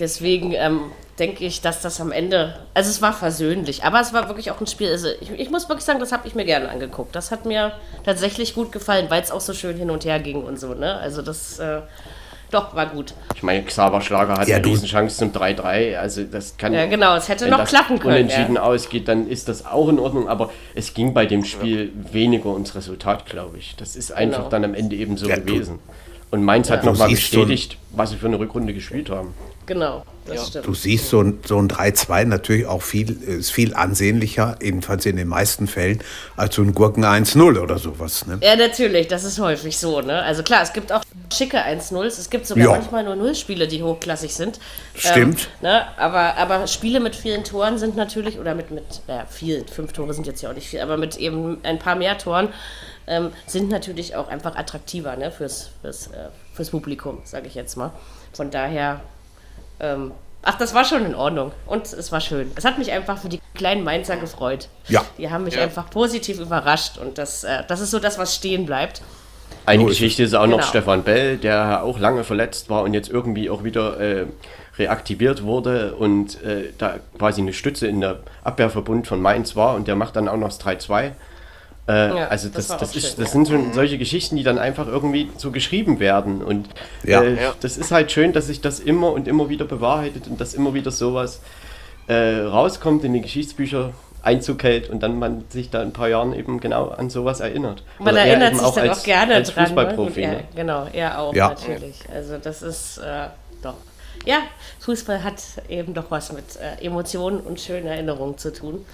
Deswegen ähm, denke ich, dass das am Ende, also es war versöhnlich, aber es war wirklich auch ein Spiel, also ich, ich muss wirklich sagen, das habe ich mir gerne angeguckt. Das hat mir tatsächlich gut gefallen, weil es auch so schön hin und her ging und so, ne? Also das, äh, doch, war gut. Ich meine, Xaver Schlager hat ja, eine Riesenchance zum 3-3, also das kann... Ja, genau, es hätte noch klappen können. Wenn unentschieden ja. ausgeht, dann ist das auch in Ordnung, aber es ging bei dem Spiel ja. weniger ums Resultat, glaube ich. Das ist einfach genau. dann am Ende eben so ja, gewesen. Und Mainz hat nochmal bestätigt, was sie für eine Rückrunde gespielt haben. Genau, das ja. stimmt. Du siehst so ein, so ein 3-2 natürlich auch viel, ist viel ansehnlicher, jedenfalls in den meisten Fällen, als so ein Gurken 1-0 oder sowas. Ne? Ja, natürlich, das ist häufig so. Ne? Also klar, es gibt auch schicke 1-0s, es gibt sogar ja. manchmal nur Nullspiele, die hochklassig sind. Stimmt. Ähm, ne? aber, aber Spiele mit vielen Toren sind natürlich, oder mit, mit naja, viel, fünf Tore sind jetzt ja auch nicht viel, aber mit eben ein paar mehr Toren ähm, sind natürlich auch einfach attraktiver ne? fürs, fürs, äh, fürs Publikum, sage ich jetzt mal. Von daher ähm, ach, das war schon in Ordnung. Und es war schön. Es hat mich einfach für die kleinen Mainzer gefreut. Ja. Die haben mich ja. einfach positiv überrascht. Und das, äh, das ist so das, was stehen bleibt. Eine Geschichte ist auch genau. noch Stefan Bell, der auch lange verletzt war und jetzt irgendwie auch wieder äh, reaktiviert wurde und äh, da quasi eine Stütze in der Abwehrverbund von Mainz war und der macht dann auch noch das 3-2. Äh, ja, also das, das, das, ist, das sind schon solche Geschichten, die dann einfach irgendwie so geschrieben werden. Und ja, äh, ja. das ist halt schön, dass sich das immer und immer wieder bewahrheitet und dass immer wieder sowas äh, rauskommt in die Geschichtsbücher. Einzug hält und dann man sich da in ein paar Jahren eben genau an sowas erinnert. Man Oder erinnert sich auch dann als, auch gerne als dran. Ne? Fußballprofi, ne? Genau, er auch ja. natürlich. Also das ist äh, doch. Ja, Fußball hat eben doch was mit äh, Emotionen und schönen Erinnerungen zu tun.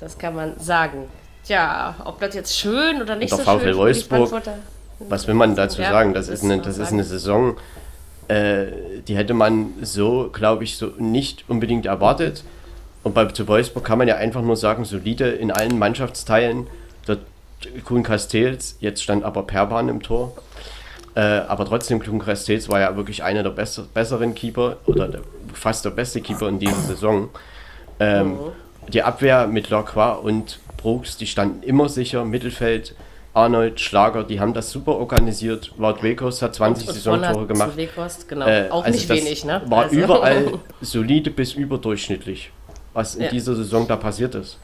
Das kann man sagen. Ja, ob das jetzt schön oder nicht und so VfL schön Wolfsburg, was will man dazu ja, sagen? Das, ist eine, das ist eine Saison, äh, die hätte man so, glaube ich, so nicht unbedingt erwartet. Und bei zu Wolfsburg kann man ja einfach nur sagen, solide in allen Mannschaftsteilen. Der Kuhn Castells, jetzt stand aber Perban im Tor. Äh, aber trotzdem, Kuhn Castells war ja wirklich einer der besser, besseren Keeper oder der, fast der beste Keeper in dieser Saison. Ähm, mhm. Die Abwehr mit Lacroix und Brooks, die standen immer sicher, Mittelfeld, Arnold, Schlager, die haben das super organisiert. Wout Weghorst hat 20 Saisontore gemacht. Weghorst, genau. Äh, Auch also nicht wenig, ne? War also. überall solide bis überdurchschnittlich, was in ja. dieser Saison da passiert ist.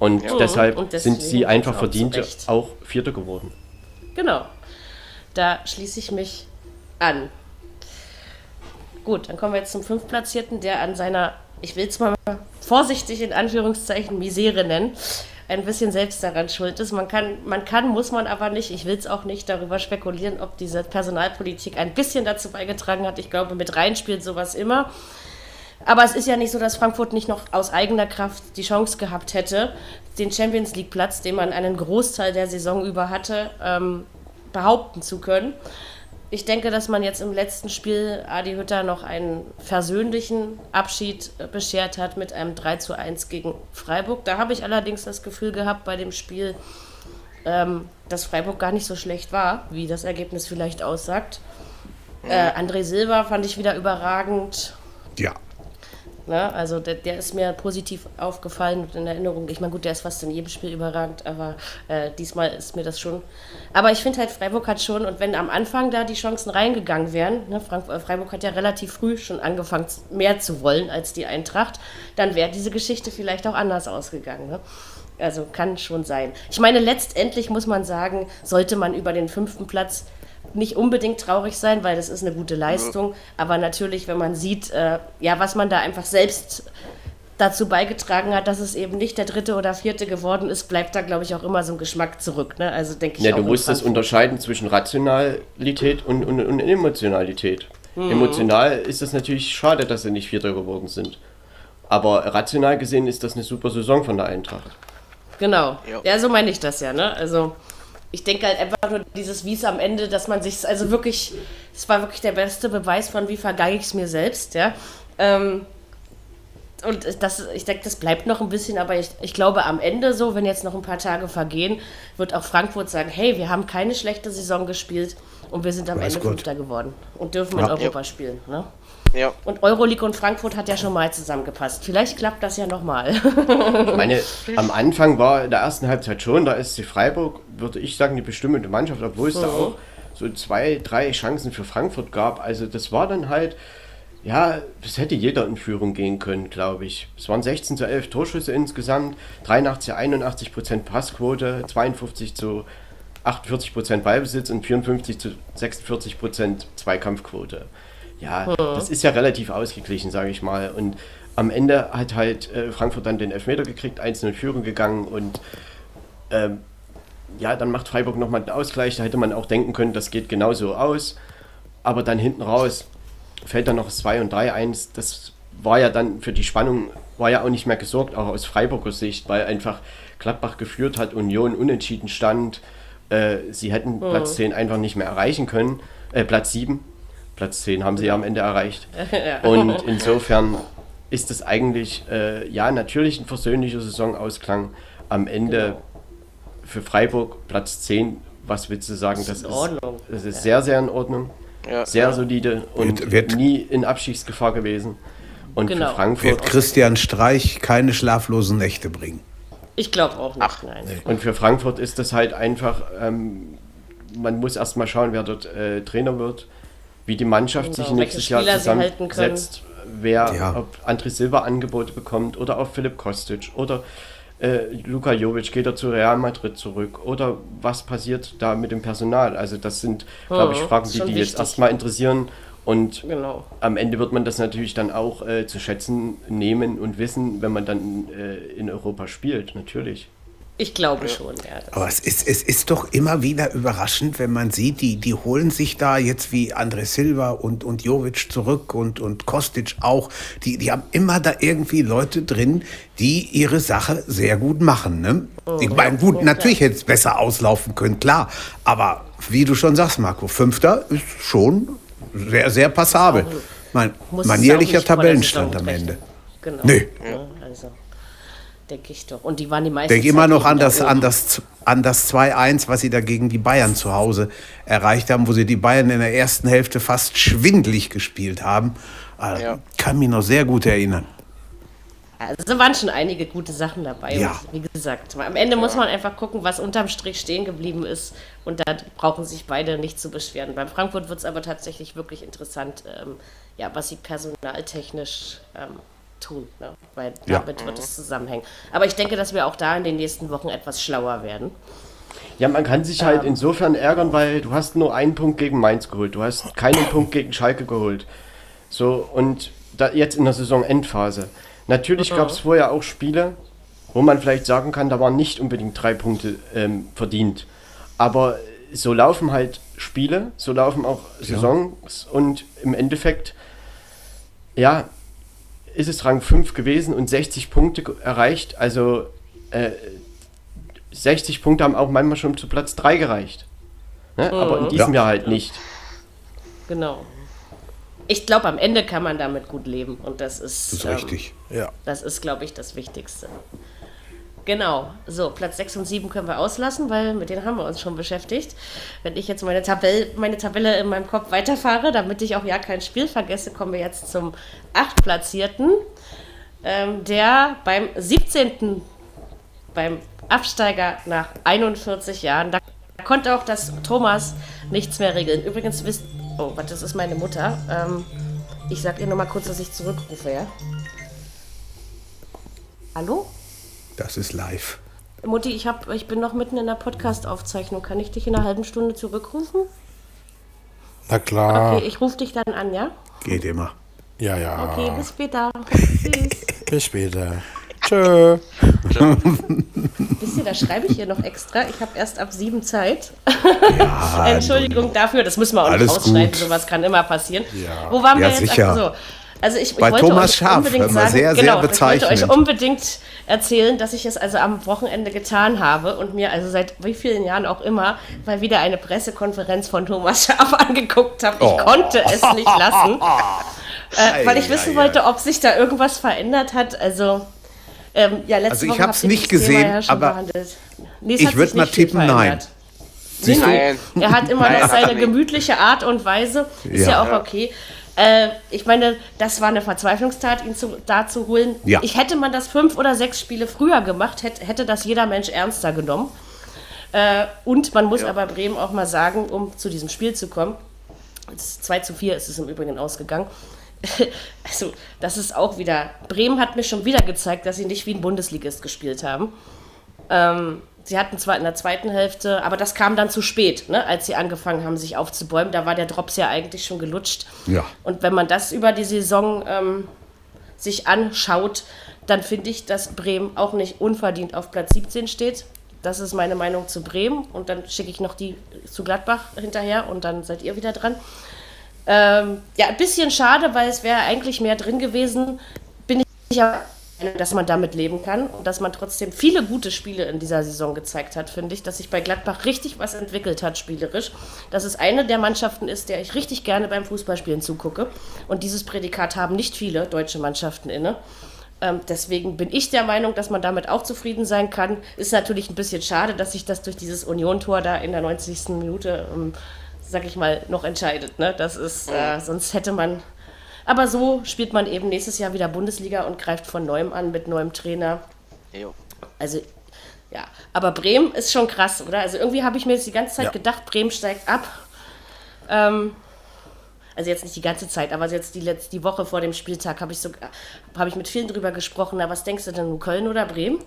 Und ja. deshalb und sind sie einfach verdient auch Vierter geworden. Genau. Da schließe ich mich an. Gut, dann kommen wir jetzt zum Fünftplatzierten, der an seiner, ich will es mal vorsichtig in Anführungszeichen, Misere nennen, ein bisschen selbst daran schuld ist. Man kann, man kann, muss man aber nicht, ich will es auch nicht darüber spekulieren, ob diese Personalpolitik ein bisschen dazu beigetragen hat. Ich glaube, mit rein spielt sowas immer. Aber es ist ja nicht so, dass Frankfurt nicht noch aus eigener Kraft die Chance gehabt hätte, den Champions League-Platz, den man einen Großteil der Saison über hatte, ähm, behaupten zu können. Ich denke, dass man jetzt im letzten Spiel Adi Hütter noch einen versöhnlichen Abschied äh, beschert hat mit einem 3 zu 1 gegen Freiburg. Da habe ich allerdings das Gefühl gehabt bei dem Spiel, ähm, dass Freiburg gar nicht so schlecht war, wie das Ergebnis vielleicht aussagt. Äh, André Silva fand ich wieder überragend. Ja. Ne? Also der, der, ist mir positiv aufgefallen und in Erinnerung. Ich meine, gut, der ist fast in jedem Spiel überragend, aber äh, diesmal ist mir das schon. Aber ich finde halt, Freiburg hat schon, und wenn am Anfang da die Chancen reingegangen wären, ne, Frank, äh, Freiburg hat ja relativ früh schon angefangen, mehr zu wollen als die Eintracht, dann wäre diese Geschichte vielleicht auch anders ausgegangen. Ne? Also kann schon sein. Ich meine, letztendlich muss man sagen, sollte man über den fünften Platz nicht unbedingt traurig sein, weil das ist eine gute Leistung. Ja. Aber natürlich, wenn man sieht, äh, ja, was man da einfach selbst dazu beigetragen hat, dass es eben nicht der dritte oder vierte geworden ist, bleibt da, glaube ich, auch immer so ein Geschmack zurück. Ne? Also denke ich. Ja, du musst das unterscheiden zwischen Rationalität und, und, und Emotionalität. Mhm. Emotional ist es natürlich schade, dass sie nicht Vierter geworden sind. Aber rational gesehen ist das eine super Saison von der Eintracht. Genau. Ja, ja so meine ich das ja. Ne? Also ich denke halt einfach nur dieses Wies am Ende, dass man sich also wirklich es war wirklich der beste Beweis von, wie vergeige ich es mir selbst, ja. Ähm, und das, ich denke, das bleibt noch ein bisschen, aber ich, ich glaube, am Ende so, wenn jetzt noch ein paar Tage vergehen, wird auch Frankfurt sagen, hey, wir haben keine schlechte Saison gespielt und wir sind am Weiß Ende gut. Fünfter geworden und dürfen ja. in Europa spielen. Ne? Ja. Und Euroleague und Frankfurt hat ja schon mal zusammengepasst. Vielleicht klappt das ja nochmal. ich meine, am Anfang war in der ersten Halbzeit schon, da ist die Freiburg, würde ich sagen, die bestimmende Mannschaft, obwohl es mhm. da auch so zwei, drei Chancen für Frankfurt gab. Also das war dann halt, ja, es hätte jeder in Führung gehen können, glaube ich. Es waren 16 zu 11 Torschüsse insgesamt, 83 zu 81 Prozent Passquote, 52 zu 48 Prozent Ballbesitz und 54 zu 46 Prozent Zweikampfquote. Ja, mhm. das ist ja relativ ausgeglichen, sage ich mal. Und am Ende hat halt äh, Frankfurt dann den Elfmeter gekriegt, einzelne in Führung gegangen und ähm, ja, dann macht Freiburg nochmal den Ausgleich. Da hätte man auch denken können, das geht genauso aus. Aber dann hinten raus fällt dann noch 2 und 3 1. Das war ja dann für die Spannung, war ja auch nicht mehr gesorgt, auch aus Freiburger Sicht, weil einfach Gladbach geführt hat, Union unentschieden stand. Äh, sie hätten mhm. Platz 10 einfach nicht mehr erreichen können. Äh, Platz 7. Platz 10 haben sie ja am Ende erreicht. Und insofern ist es eigentlich, äh, ja, natürlich ein versöhnlicher Saisonausklang. Am Ende genau. für Freiburg Platz 10, was willst du sagen? Das ist, das ist, das ist ja. sehr, sehr in Ordnung. Ja, sehr ja. solide und wird, wird, nie in Abschiedsgefahr gewesen. Und genau. für Frankfurt. Wird Christian Streich keine schlaflosen Nächte bringen? Ich glaube auch nicht. Ach, nein. Und für Frankfurt ist das halt einfach, ähm, man muss erstmal schauen, wer dort äh, Trainer wird, wie die Mannschaft genau, sich nächstes Jahr zusammensetzt, wer, ja. ob André Silva Angebote bekommt oder auch Philipp Kostic oder äh, Luka Jovic geht er zu Real Madrid zurück oder was passiert da mit dem Personal? Also das sind, glaube ich, Fragen, die die jetzt erstmal interessieren und genau. am Ende wird man das natürlich dann auch äh, zu schätzen nehmen und wissen, wenn man dann äh, in Europa spielt, natürlich. Ich glaube schon, ja. Aber es ist, es ist doch immer wieder überraschend, wenn man sieht, die, die holen sich da jetzt wie André Silva und, und Jovic zurück und, und Kostic auch. Die, die haben immer da irgendwie Leute drin, die ihre Sache sehr gut machen. Ne? Oh, ich meine, gut, ja, natürlich hätte es besser auslaufen können, klar. Aber wie du schon sagst, Marco, Fünfter ist schon sehr, sehr passabel. Mein manierlicher Tabellenstand am Ende. Genau. Nee. Ja, also denke ich doch. Und die waren die meisten. Denke immer noch an das, an das, an das 2-1, was sie da gegen die Bayern zu Hause erreicht haben, wo sie die Bayern in der ersten Hälfte fast schwindlig gespielt haben. Also, ja. Kann mich noch sehr gut erinnern. Also waren schon einige gute Sachen dabei. Ja. Und wie gesagt, am Ende muss man einfach gucken, was unterm Strich stehen geblieben ist. Und da brauchen sich beide nicht zu beschweren. Beim Frankfurt wird es aber tatsächlich wirklich interessant, ähm, ja, was sie personaltechnisch ähm, tun, ne? weil ja. damit wird es zusammenhängen. Aber ich denke, dass wir auch da in den nächsten Wochen etwas schlauer werden. Ja, man kann sich halt ähm, insofern ärgern, weil du hast nur einen Punkt gegen Mainz geholt. Du hast keinen Punkt gegen Schalke geholt. So, und da jetzt in der Saisonendphase. Natürlich mhm. gab es vorher auch Spiele, wo man vielleicht sagen kann, da waren nicht unbedingt drei Punkte ähm, verdient. Aber so laufen halt Spiele, so laufen auch Saisons ja. und im Endeffekt, ja, ist es Rang 5 gewesen und 60 Punkte erreicht. Also äh, 60 Punkte haben auch manchmal schon zu Platz 3 gereicht. Ne? Mhm. Aber in diesem ja. Jahr halt nicht. Genau. Ich glaube, am Ende kann man damit gut leben und das ist, das ist ähm, richtig. Ja. Das ist, glaube ich, das Wichtigste. Genau, so, Platz 6 und 7 können wir auslassen, weil mit denen haben wir uns schon beschäftigt. Wenn ich jetzt meine, Tabelle, meine Tabelle in meinem Kopf weiterfahre, damit ich auch ja kein Spiel vergesse, kommen wir jetzt zum 8. Platzierten, ähm, der beim 17. beim Absteiger nach 41 Jahren, da konnte auch das Thomas nichts mehr regeln. Übrigens wisst, oh, warte, das ist meine Mutter. Ähm, ich sag ihr nochmal kurz, dass ich zurückrufe, ja? Hallo? Das ist live. Mutti, ich, hab, ich bin noch mitten in der Podcast-Aufzeichnung. Kann ich dich in einer halben Stunde zurückrufen? Na klar. Okay, ich rufe dich dann an, ja? Geht immer. Ja, ja. Okay, bis später. Tschüss. Bis später. Tschö. Wisst ihr, da schreibe ich hier noch extra. Ich habe erst ab sieben Zeit. Ja, Entschuldigung dafür, das müssen wir auch nicht ausschneiden. Gut. Sowas kann immer passieren. Ja. Wo waren wir jetzt? Sicher. Also, Also ich, Bei ich wollte Thomas Schaaf, unbedingt sagen, sehr, genau, sehr ich wollte euch unbedingt erzählen, dass ich es also am Wochenende getan habe und mir also seit wie vielen Jahren auch immer mal wieder eine Pressekonferenz von Thomas Schaaf angeguckt habe. Ich Oh. konnte es nicht lassen, äh, weil ich wissen wollte, ob sich da irgendwas verändert hat. Also ähm, ja, letzte Also ich habt ihr nicht gesehen, ja aber. Nee, es ich hat würd sich mal tippen, nein. Nein. Er hat immer noch seine gemütliche Art und Weise. Ist ja, Ja. auch okay. Äh, ich meine, das war eine Verzweiflungstat, ihn zu, da zu holen. Ja. Ich hätte man das fünf oder sechs Spiele früher gemacht, hätte, hätte das jeder Mensch ernster genommen. Äh, und man muss aber Bremen auch mal sagen, um zu diesem Spiel zu kommen, das 2 zu 4 ist es im Übrigen ausgegangen. Also, das ist auch wieder. Bremen hat mir schon wieder gezeigt, dass sie nicht wie ein Bundesligist gespielt haben. Ähm, sie hatten zwar in der zweiten Hälfte, aber das kam dann zu spät, ne, als sie angefangen haben, sich aufzubäumen. Da war der Drops ja eigentlich schon gelutscht. Ja. Und wenn man das über die Saison ähm, sich anschaut, dann finde ich, dass Bremen auch nicht unverdient auf Platz 17 steht. Das ist meine Meinung zu Bremen. Und dann schicke ich noch die zu Gladbach hinterher und dann seid ihr wieder dran. Ähm, ja, ein bisschen schade, weil es wäre eigentlich mehr drin gewesen. Bin ich aber, dass man damit leben kann und dass man trotzdem viele gute Spiele in dieser Saison gezeigt hat, finde ich, dass sich bei Gladbach richtig was entwickelt hat, spielerisch. Dass es eine der Mannschaften ist, der ich richtig gerne beim Fußballspielen zugucke. Und dieses Prädikat haben nicht viele deutsche Mannschaften inne. Ähm, deswegen bin ich der Meinung, dass man damit auch zufrieden sein kann. Ist natürlich ein bisschen schade, dass sich das durch dieses Union-Tor da in der 90. Minute, ähm, sag ich mal, noch entscheidet. Ne? Das ist, äh, sonst hätte man. Aber so spielt man eben nächstes Jahr wieder Bundesliga und greift von neuem an mit neuem Trainer. Jo. Also, ja. Aber Bremen ist schon krass, oder? Also irgendwie habe ich mir jetzt die ganze Zeit Ja. gedacht, Bremen steigt ab. Ähm, also jetzt nicht die ganze Zeit, aber jetzt die letzte die Woche vor dem Spieltag habe ich so habe ich mit vielen drüber gesprochen. Na, was denkst du denn, Köln oder Bremen?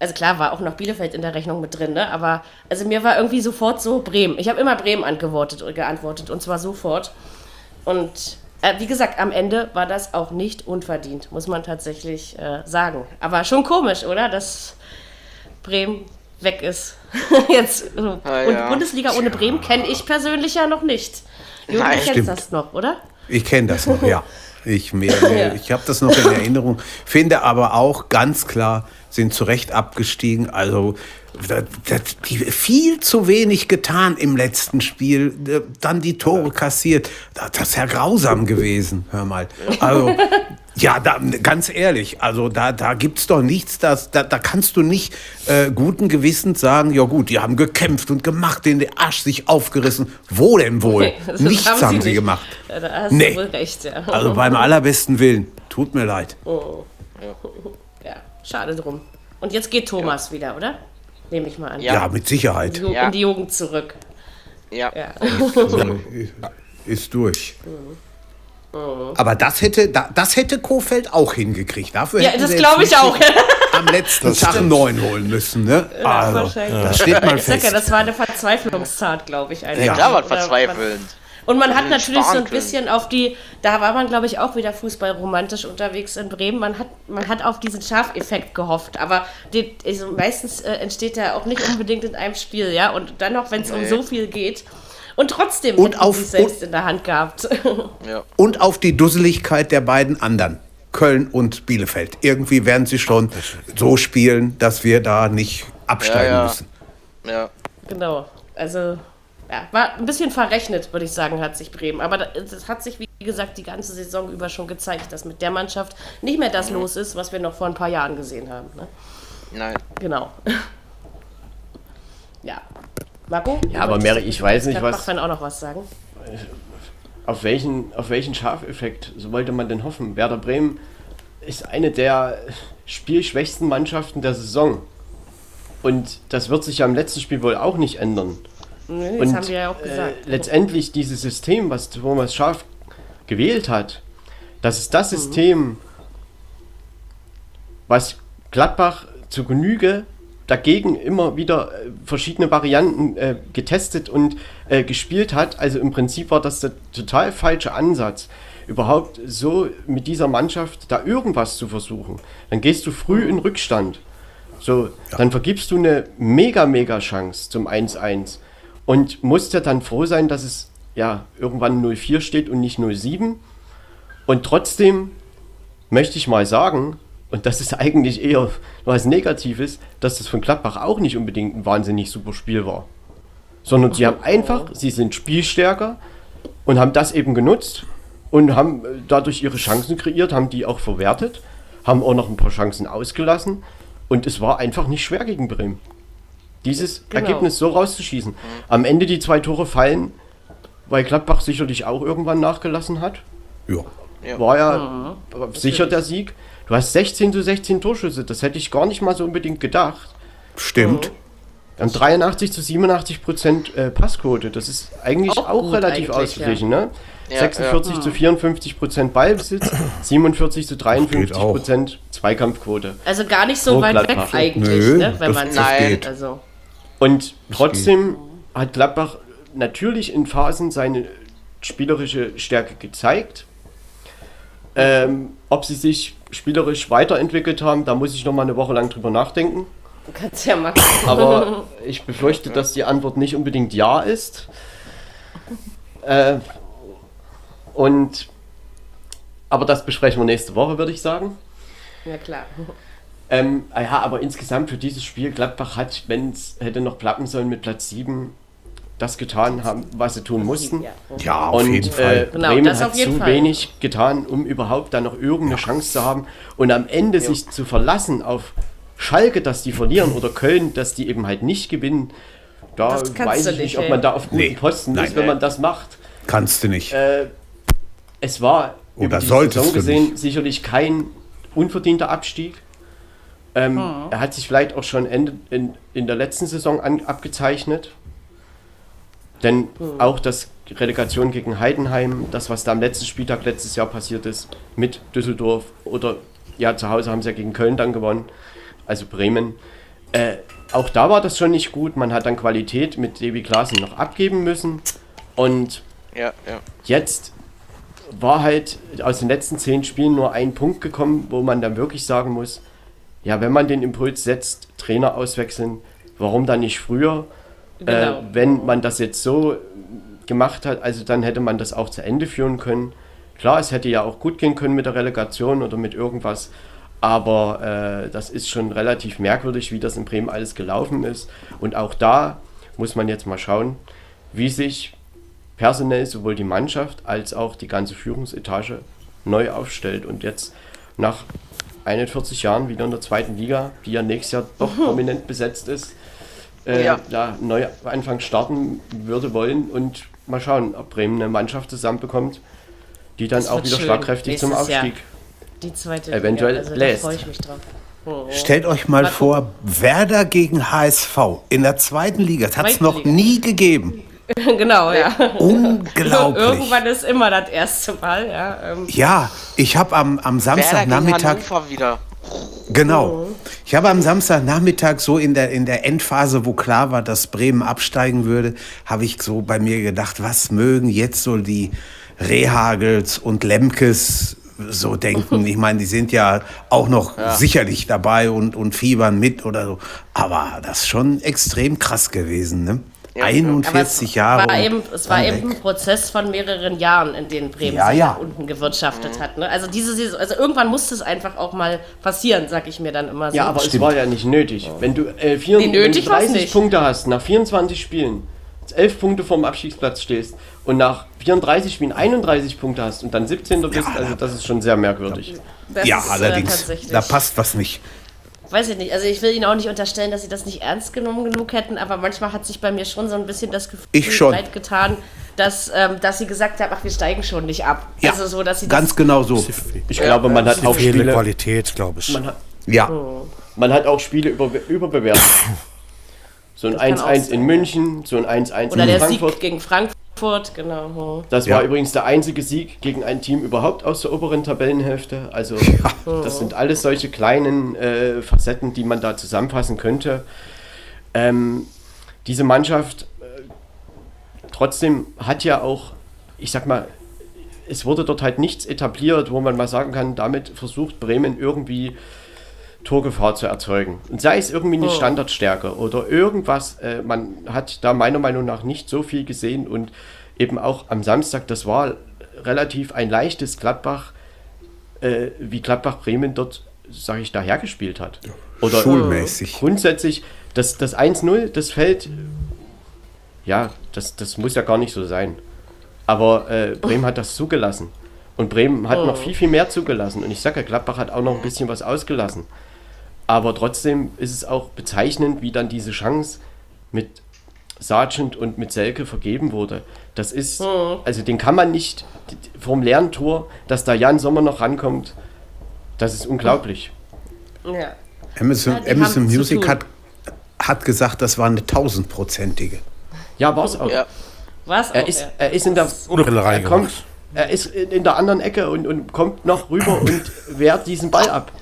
Also klar, war auch noch Bielefeld in der Rechnung mit drin, ne? Aber also mir war irgendwie sofort so Bremen. Ich habe immer Bremen antwortet, geantwortet und zwar sofort. Und äh, wie gesagt, am Ende war das auch nicht unverdient, muss man tatsächlich äh, sagen. Aber schon komisch, oder? Dass Bremen weg ist. Jetzt. so. Ah, und ja. Bundesliga ohne Bremen kenne ich persönlich ja noch nicht. Jürgen, Nein, du kennst stimmt. das noch, oder? Ich kenne das noch, ja. Ich, mehr, mehr, ich habe das noch in Erinnerung. Finde aber auch ganz klar, sind zu Recht abgestiegen. Also viel zu wenig getan im letzten Spiel. Äh, Dann die Tore kassiert. Das, ist ja grausam gewesen. Hör mal. Also ja, da, ganz ehrlich, also da, da gibt es doch nichts, das, da, da kannst du nicht äh, guten Gewissens sagen, ja gut, die haben gekämpft und gemacht, den Arsch sich aufgerissen. Wo denn wohl? Nee, Nichts haben haben, sie sie nicht. gemacht. Ja, da hast Nee. du wohl recht, ja. Also beim allerbesten Willen. Tut mir leid. ja, schade drum. Und jetzt geht Thomas wieder, oder? Nehme ich mal an. Ja. Ja, mit Sicherheit. Ju- Ja. In die Jugend zurück. Ja. Ja. Ist durch. Aber das hätte, da- das hätte Kofeld auch hingekriegt. Dafür Ja, das glaube ich auch. Am letzten Tag einen neuen holen müssen. Ne? Also, wahrscheinlich. das steht mal sag ja, fest. das war eine Verzweiflungstat, glaube ich. Ja. Klar, was Oder verzweifelnd. Und man hat natürlich so ein bisschen auf die, da war man glaube ich auch wieder fußballromantisch unterwegs in Bremen. Man hat, man hat auf diesen Schafeffekt gehofft, aber die, also meistens äh, entsteht der auch nicht unbedingt in einem Spiel, ja. Und dann noch, wenn es um Nee. so viel geht. Und trotzdem Und auf- sie es selbst in der Hand gehabt. Ja. Und auf die Dusseligkeit der beiden anderen. Köln und Bielefeld. Irgendwie werden sie schon so spielen, dass wir da nicht absteigen Ja, ja. müssen. Ja. genau. Also ja, war ein bisschen verrechnet, würde ich sagen, hat sich Bremen. Aber da- das hat sich, wie gesagt, die ganze Saison über schon gezeigt, dass mit der Mannschaft nicht mehr das los ist, was wir noch vor ein paar Jahren gesehen haben. Ne? Nein. Genau. ja. Marco? Ja, aber Mary, ich weiß nicht, was- Kann auch noch was sagen. Auf welchen, auf welchen Schafeffekt so wollte man denn hoffen? Werder Bremen ist eine der spielschwächsten Mannschaften der Saison. Und das wird sich ja im letzten Spiel wohl auch nicht ändern. Nee, das Und haben wir ja auch gesagt. Äh, letztendlich dieses System, was Thomas Schaaf gewählt hat, das ist das System, was Gladbach zu Genüge dagegen immer wieder äh, verschiedene Varianten äh, getestet und äh, gespielt hat. Also im Prinzip war das der total falsche Ansatz, überhaupt so mit dieser Mannschaft da irgendwas zu versuchen. Dann gehst du früh in Rückstand. So, dann vergibst du eine mega, mega Chance zum 1-1 und musst ja dann froh sein, dass es ja irgendwann 0-4 steht und nicht 0-7. Und trotzdem möchte ich mal sagen, und das ist eigentlich eher was Negatives, dass das von Gladbach auch nicht unbedingt ein wahnsinnig super Spiel war. Sondern sie haben einfach, sie sind spielstärker und haben das eben genutzt und haben dadurch ihre Chancen kreiert, haben die auch verwertet, haben auch noch ein paar Chancen ausgelassen und es war einfach nicht schwer gegen Bremen. Dieses genau. Ergebnis so rauszuschießen. Am Ende die zwei Tore fallen, weil Gladbach sicherlich auch irgendwann nachgelassen hat. Ja. War ja mhm. sicher der Sieg. Du hast 16 zu 16 Torschüsse, das hätte ich gar nicht mal so unbedingt gedacht. Stimmt. Mhm. 83 zu 87 Prozent äh, Passquote, das ist eigentlich auch, auch relativ ausgeglichen, ja. ne? Ja, 46 ja. zu 54 Prozent Ballbesitz, 47 zu 53 Prozent Zweikampfquote. Also gar nicht so weit weg eigentlich, Nö, ne? wenn man nein. Also. Und trotzdem hat Gladbach natürlich in Phasen seine spielerische Stärke gezeigt. Ähm, ob sie sich spielerisch weiterentwickelt haben, da muss ich noch mal eine Woche lang drüber nachdenken. Du kannst ja mal. Aber ich befürchte, dass die Antwort nicht unbedingt ja ist. Äh, und aber das besprechen wir nächste Woche, würde ich sagen. Ja klar. Ähm, ja, aber insgesamt für dieses Spiel, Gladbach hat, wenn es hätte noch klappen sollen mit Platz 7, das getan haben, was sie tun mussten. Ja, auf und, jeden äh, Fall. Äh, Bremen genau, hat zu Fall. wenig getan, um überhaupt da noch irgendeine Chance zu haben. Und am Ende ja. sich zu verlassen auf Schalke, dass die verlieren oder Köln, dass die eben halt nicht gewinnen, da weiß ich nicht, ob man da auf guten nee. Posten Nein, ist, wenn man das macht. Kannst du nicht. Äh, es war oder über die Saison gesehen sicherlich kein unverdienter Abstieg. Ähm, hm. Er hat sich vielleicht auch schon in, in, in der letzten Saison an, abgezeichnet. Denn mhm. auch das Relegation gegen Heidenheim, das, was da am letzten Spieltag letztes Jahr passiert ist, mit Düsseldorf oder ja, zu Hause haben sie ja gegen Köln dann gewonnen, also Bremen. Äh, auch da war das schon nicht gut. Man hat dann Qualität mit Davy Klaassen noch abgeben müssen. Und ja, ja. jetzt war halt aus den letzten zehn Spielen nur ein Punkt gekommen, wo man dann wirklich sagen muss, ja, wenn man den Impuls setzt, Trainer auswechseln, warum dann nicht früher? Genau. Äh, wenn man das jetzt so gemacht hat, also dann hätte man das auch zu Ende führen können. Klar, es hätte ja auch gut gehen können mit der Relegation oder mit irgendwas, aber äh, das ist schon relativ merkwürdig, wie das in Bremen alles gelaufen ist. Und auch da muss man jetzt mal schauen, wie sich personell sowohl die Mannschaft als auch die ganze Führungsetage neu aufstellt. Und jetzt nach 41 Jahren wieder in der zweiten Liga, die ja nächstes Jahr doch mhm. prominent besetzt ist, äh, ja. ja, neu Anfang starten würde wollen und mal schauen, ob Bremen eine Mannschaft zusammenbekommt, die dann auch wieder schön. schlagkräftig Nächstes zum Aufstieg die zweite eventuell also, bläst. freue ich mich drauf. Oh, oh. Stellt euch mal Warte. vor, Werder gegen HSV in der zweiten Liga. Das hat es noch Liga. nie gegeben. genau, ja. Unglaublich. Irgendwann ist immer das erste Mal, ja. Ähm. Ja, ich habe am, am Samstagnachmittag. wieder. Genau. Mhm. Ich habe am Samstagnachmittag so in der, in der Endphase, wo klar war, dass Bremen absteigen würde, habe ich so bei mir gedacht, was mögen jetzt so die Rehagels und Lemkes so denken. Ich meine, die sind ja auch noch ja. sicherlich dabei und, und fiebern mit oder so. Aber das ist schon extrem krass gewesen, ne? Ja, 41 Jahre. War eben, es war weg. eben ein Prozess von mehreren Jahren, in denen Bremen ja, sich ja. nach unten gewirtschaftet mhm. hat. Ne? Also diese Saison, also irgendwann musste es einfach auch mal passieren, sag ich mir dann immer so. Ja, aber Stimmt. es war ja nicht nötig. Wenn du äh, 34, nee, 30 Punkte hast nach 24 Spielen, 11 Punkte vom Abstiegsplatz stehst und nach 34 Spielen 31 Punkte hast und dann 17. bist, also das ist schon sehr merkwürdig. Das ja, ist, äh, allerdings. Äh, da passt was nicht weiß ich nicht. Also ich will Ihnen auch nicht unterstellen, dass Sie das nicht ernst genommen genug hätten, aber manchmal hat sich bei mir schon so ein bisschen das Gefühl ich schon. getan, dass, ähm, dass Sie gesagt haben, ach, wir steigen schon nicht ab. Ja, also so, dass Sie ganz genau so. Ich glaube, man hat auch Spiele... Qualität, glaube ich. Man hat, ja. Oh. Man hat auch Spiele über, überbewertet. So ein 1-1 in München, so ein 1-1 in Frankfurt. Oder der Sieg gegen Frankfurt. Frankfurt, genau. Das war ja. übrigens der einzige Sieg gegen ein Team überhaupt aus der oberen Tabellenhälfte. Also ja. das sind alles solche kleinen äh, Facetten, die man da zusammenfassen könnte. Ähm, diese Mannschaft äh, trotzdem hat ja auch, ich sag mal, es wurde dort halt nichts etabliert, wo man mal sagen kann, damit versucht Bremen irgendwie Torgefahr zu erzeugen. Und sei es irgendwie eine oh. Standardstärke oder irgendwas, äh, man hat da meiner Meinung nach nicht so viel gesehen und eben auch am Samstag, das war relativ ein leichtes Gladbach, äh, wie Gladbach Bremen dort, sage ich, dahergespielt hat. Oder schulmäßig. Grundsätzlich, das, das 1-0, das fällt, ja, das, das muss ja gar nicht so sein. Aber äh, Bremen hat das zugelassen. Und Bremen hat oh. noch viel, viel mehr zugelassen. Und ich sage ja, Gladbach hat auch noch ein bisschen was ausgelassen. Aber trotzdem ist es auch bezeichnend, wie dann diese Chance mit Sargent und mit Selke vergeben wurde. Das ist, oh. also den kann man nicht vom leeren Tor, dass da Jan Sommer noch rankommt, das ist unglaublich. Ja. Amazon, ja, Amazon Music hat, hat gesagt, das war eine tausendprozentige. Ja, war es auch. Ja. Was er, ist, er ist in der er, kommt, er ist in der anderen Ecke und, und kommt noch rüber und wehrt diesen Ball ab.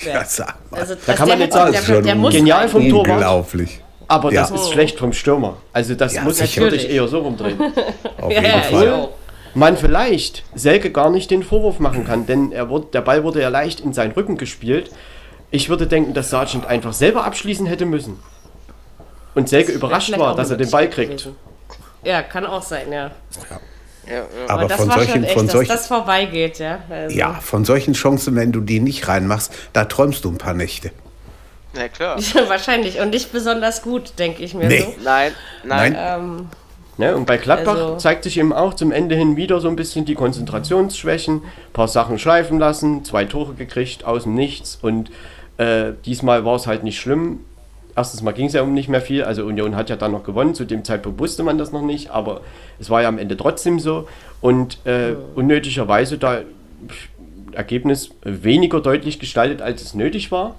Ja, sag mal. Also, da kann man nicht sagen, der, der, genial vom Tor Unglaublich. Aber ja. das ist schlecht vom Stürmer. Also das ja, muss sich wirklich eher so rumdrehen. Auf jeden ja, Fall. Man vielleicht Selke gar nicht den Vorwurf machen kann, denn er wurde, der Ball wurde ja leicht in seinen Rücken gespielt. Ich würde denken, dass Sargent einfach selber abschließen hätte müssen. Und Selke überrascht war, dass er den Ball kriegt. Gewesen. Ja, kann auch sein, ja. ja. Ja, ja. Aber, Aber von solchen, echt, von solchen, dass das vorbeigeht, ja. Also. Ja, von solchen Chancen, wenn du die nicht reinmachst, da träumst du ein paar Nächte. Ja, klar. Wahrscheinlich. Und nicht besonders gut, denke ich mir nee. so. Nein, nein. Ähm, ne, und bei Gladbach also, zeigt sich eben auch zum Ende hin wieder so ein bisschen die Konzentrationsschwächen. Ein paar Sachen schleifen lassen, zwei Tore gekriegt, aus dem Nichts. Und äh, diesmal war es halt nicht schlimm erstens mal ging es ja um nicht mehr viel, also Union hat ja dann noch gewonnen, zu dem Zeitpunkt wusste man das noch nicht, aber es war ja am Ende trotzdem so und äh, unnötigerweise da Ergebnis weniger deutlich gestaltet, als es nötig war.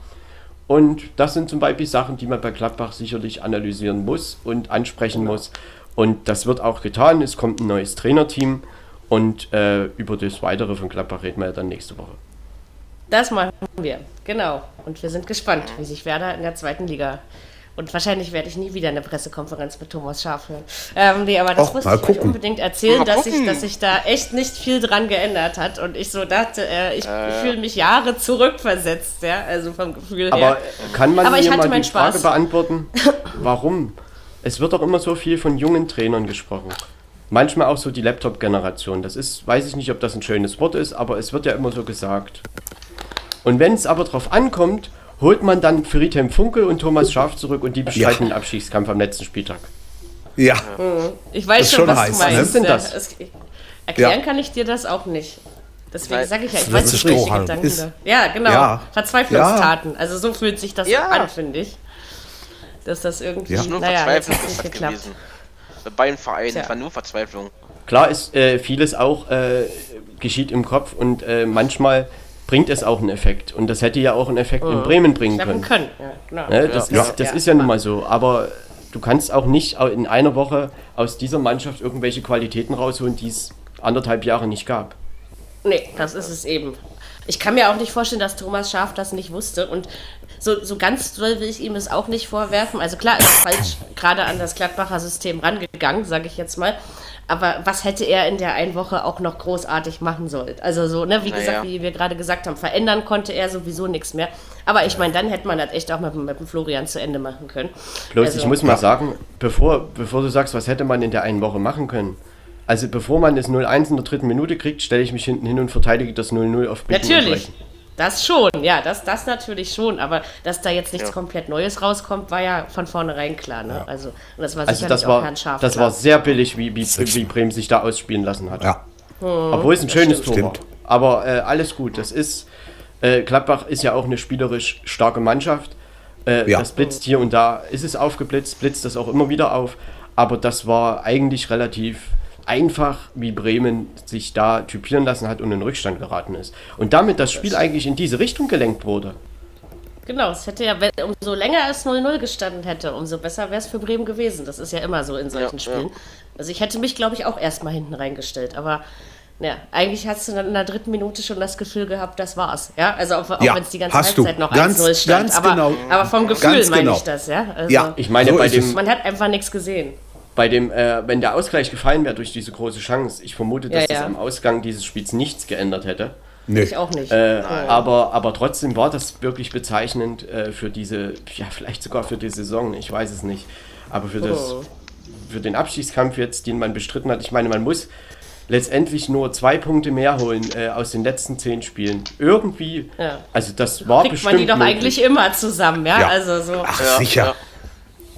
Und das sind zum Beispiel Sachen, die man bei Gladbach sicherlich analysieren muss und ansprechen muss. Und das wird auch getan. Es kommt ein neues Trainerteam und äh, über das Weitere von Gladbach reden wir ja dann nächste Woche. Das machen wir, genau. Und wir sind gespannt, wie sich Werder in der zweiten Liga. Und wahrscheinlich werde ich nie wieder eine Pressekonferenz mit Thomas Scharf hören. Ähm, nee, aber das Och, muss ich euch unbedingt erzählen, dass sich, dass sich da echt nicht viel dran geändert hat. Und ich so dachte, äh, ich äh. fühle mich Jahre zurückversetzt, ja, also vom Gefühl her. Aber kann man aber mir mal die Frage Spaß. beantworten, warum? Es wird doch immer so viel von jungen Trainern gesprochen. Manchmal auch so die Laptop-Generation. Das ist, weiß ich nicht, ob das ein schönes Wort ist, aber es wird ja immer so gesagt. Und wenn es aber drauf ankommt, holt man dann Friedhelm Funkel und Thomas Schaf zurück und die bestreiten ja. den Abschiedskampf am letzten Spieltag. Ja. Mhm. Ich weiß schon, schon, was heiß, du meinst. Was ist denn das? Es, erklären ja. kann ich dir das auch nicht. Deswegen sage ich ja, ich weiß nicht, welche Gedanken ist, Ja, genau. Ja. Verzweiflungstaten. Also so fühlt sich das an, finde ich. Dass das irgendwie. Ja. Nur naja, Verzweiflung ist das gewesen. Bei beiden Vereinen Tja. war nur Verzweiflung. Klar ist äh, vieles auch äh, geschieht im Kopf und äh, manchmal bringt es auch einen Effekt. Und das hätte ja auch einen Effekt in mhm. Bremen bringen können. können. Ja, ne, das, ja. Ist, das ja. ist ja nun mal so. Aber du kannst auch nicht in einer Woche aus dieser Mannschaft irgendwelche Qualitäten rausholen, die es anderthalb Jahre nicht gab. Nee, das ist es eben. Ich kann mir auch nicht vorstellen, dass Thomas Schaf das nicht wusste. Und so, so ganz doll will ich ihm es auch nicht vorwerfen. Also klar, er ist falsch gerade an das Gladbacher System rangegangen, sage ich jetzt mal aber was hätte er in der einen Woche auch noch großartig machen sollen? Also so, ne, wie naja. gesagt, wie wir gerade gesagt haben, verändern konnte er sowieso nichts mehr. Aber ich meine, dann hätte man das echt auch mit, mit dem Florian zu Ende machen können. Bloß, also, ich muss mal sagen, bevor, bevor du sagst, was hätte man in der einen Woche machen können, also bevor man das 0-1 in der dritten Minute kriegt, stelle ich mich hinten hin und verteidige das 0-0 auf Bieten Natürlich. Das schon, ja, das, das natürlich schon, aber dass da jetzt nichts ja. komplett Neues rauskommt, war ja von vornherein klar. Ne? Ja. Also, das war also das war, Das klar. war sehr billig, wie, wie, wie Bremen sich da ausspielen lassen hat. Ja. Hm, Obwohl es ein schönes Tor war. Aber äh, alles gut, das ist, äh, Gladbach ist ja auch eine spielerisch starke Mannschaft. Äh, ja. Das blitzt hier und da, ist es aufgeblitzt, blitzt das auch immer wieder auf. Aber das war eigentlich relativ einfach, wie Bremen sich da typieren lassen hat und in Rückstand geraten ist. Und damit das Spiel eigentlich in diese Richtung gelenkt wurde. Genau, es hätte ja, umso länger es 0-0 gestanden hätte, umso besser wäre es für Bremen gewesen. Das ist ja immer so in solchen ja, Spielen. Ja. Also ich hätte mich, glaube ich, auch erstmal hinten reingestellt. Aber ja, eigentlich hast du dann in der dritten Minute schon das Gefühl gehabt, das war's. Ja, also auch, auch ja, wenn es die ganze Halbzeit noch 1-0 stand. Ganz aber, genau. aber vom Gefühl meine genau. ich das, ja. Also, ja, ich meine, so bei dem. Man hat einfach nichts gesehen bei dem, äh, wenn der Ausgleich gefallen wäre durch diese große Chance, ich vermute, dass ja, ja. das am Ausgang dieses Spiels nichts geändert hätte. Nee. Ich auch nicht. Äh, aber, aber trotzdem war das wirklich bezeichnend äh, für diese, ja, vielleicht sogar für die Saison, ich weiß es nicht. Aber für, das, oh. für den Abstiegskampf jetzt, den man bestritten hat, ich meine, man muss letztendlich nur zwei Punkte mehr holen äh, aus den letzten zehn Spielen. Irgendwie, ja. also das war Kriegt bestimmt. man die doch möglich. eigentlich immer zusammen, ja? ja. Also so. Ach, ja, sicher.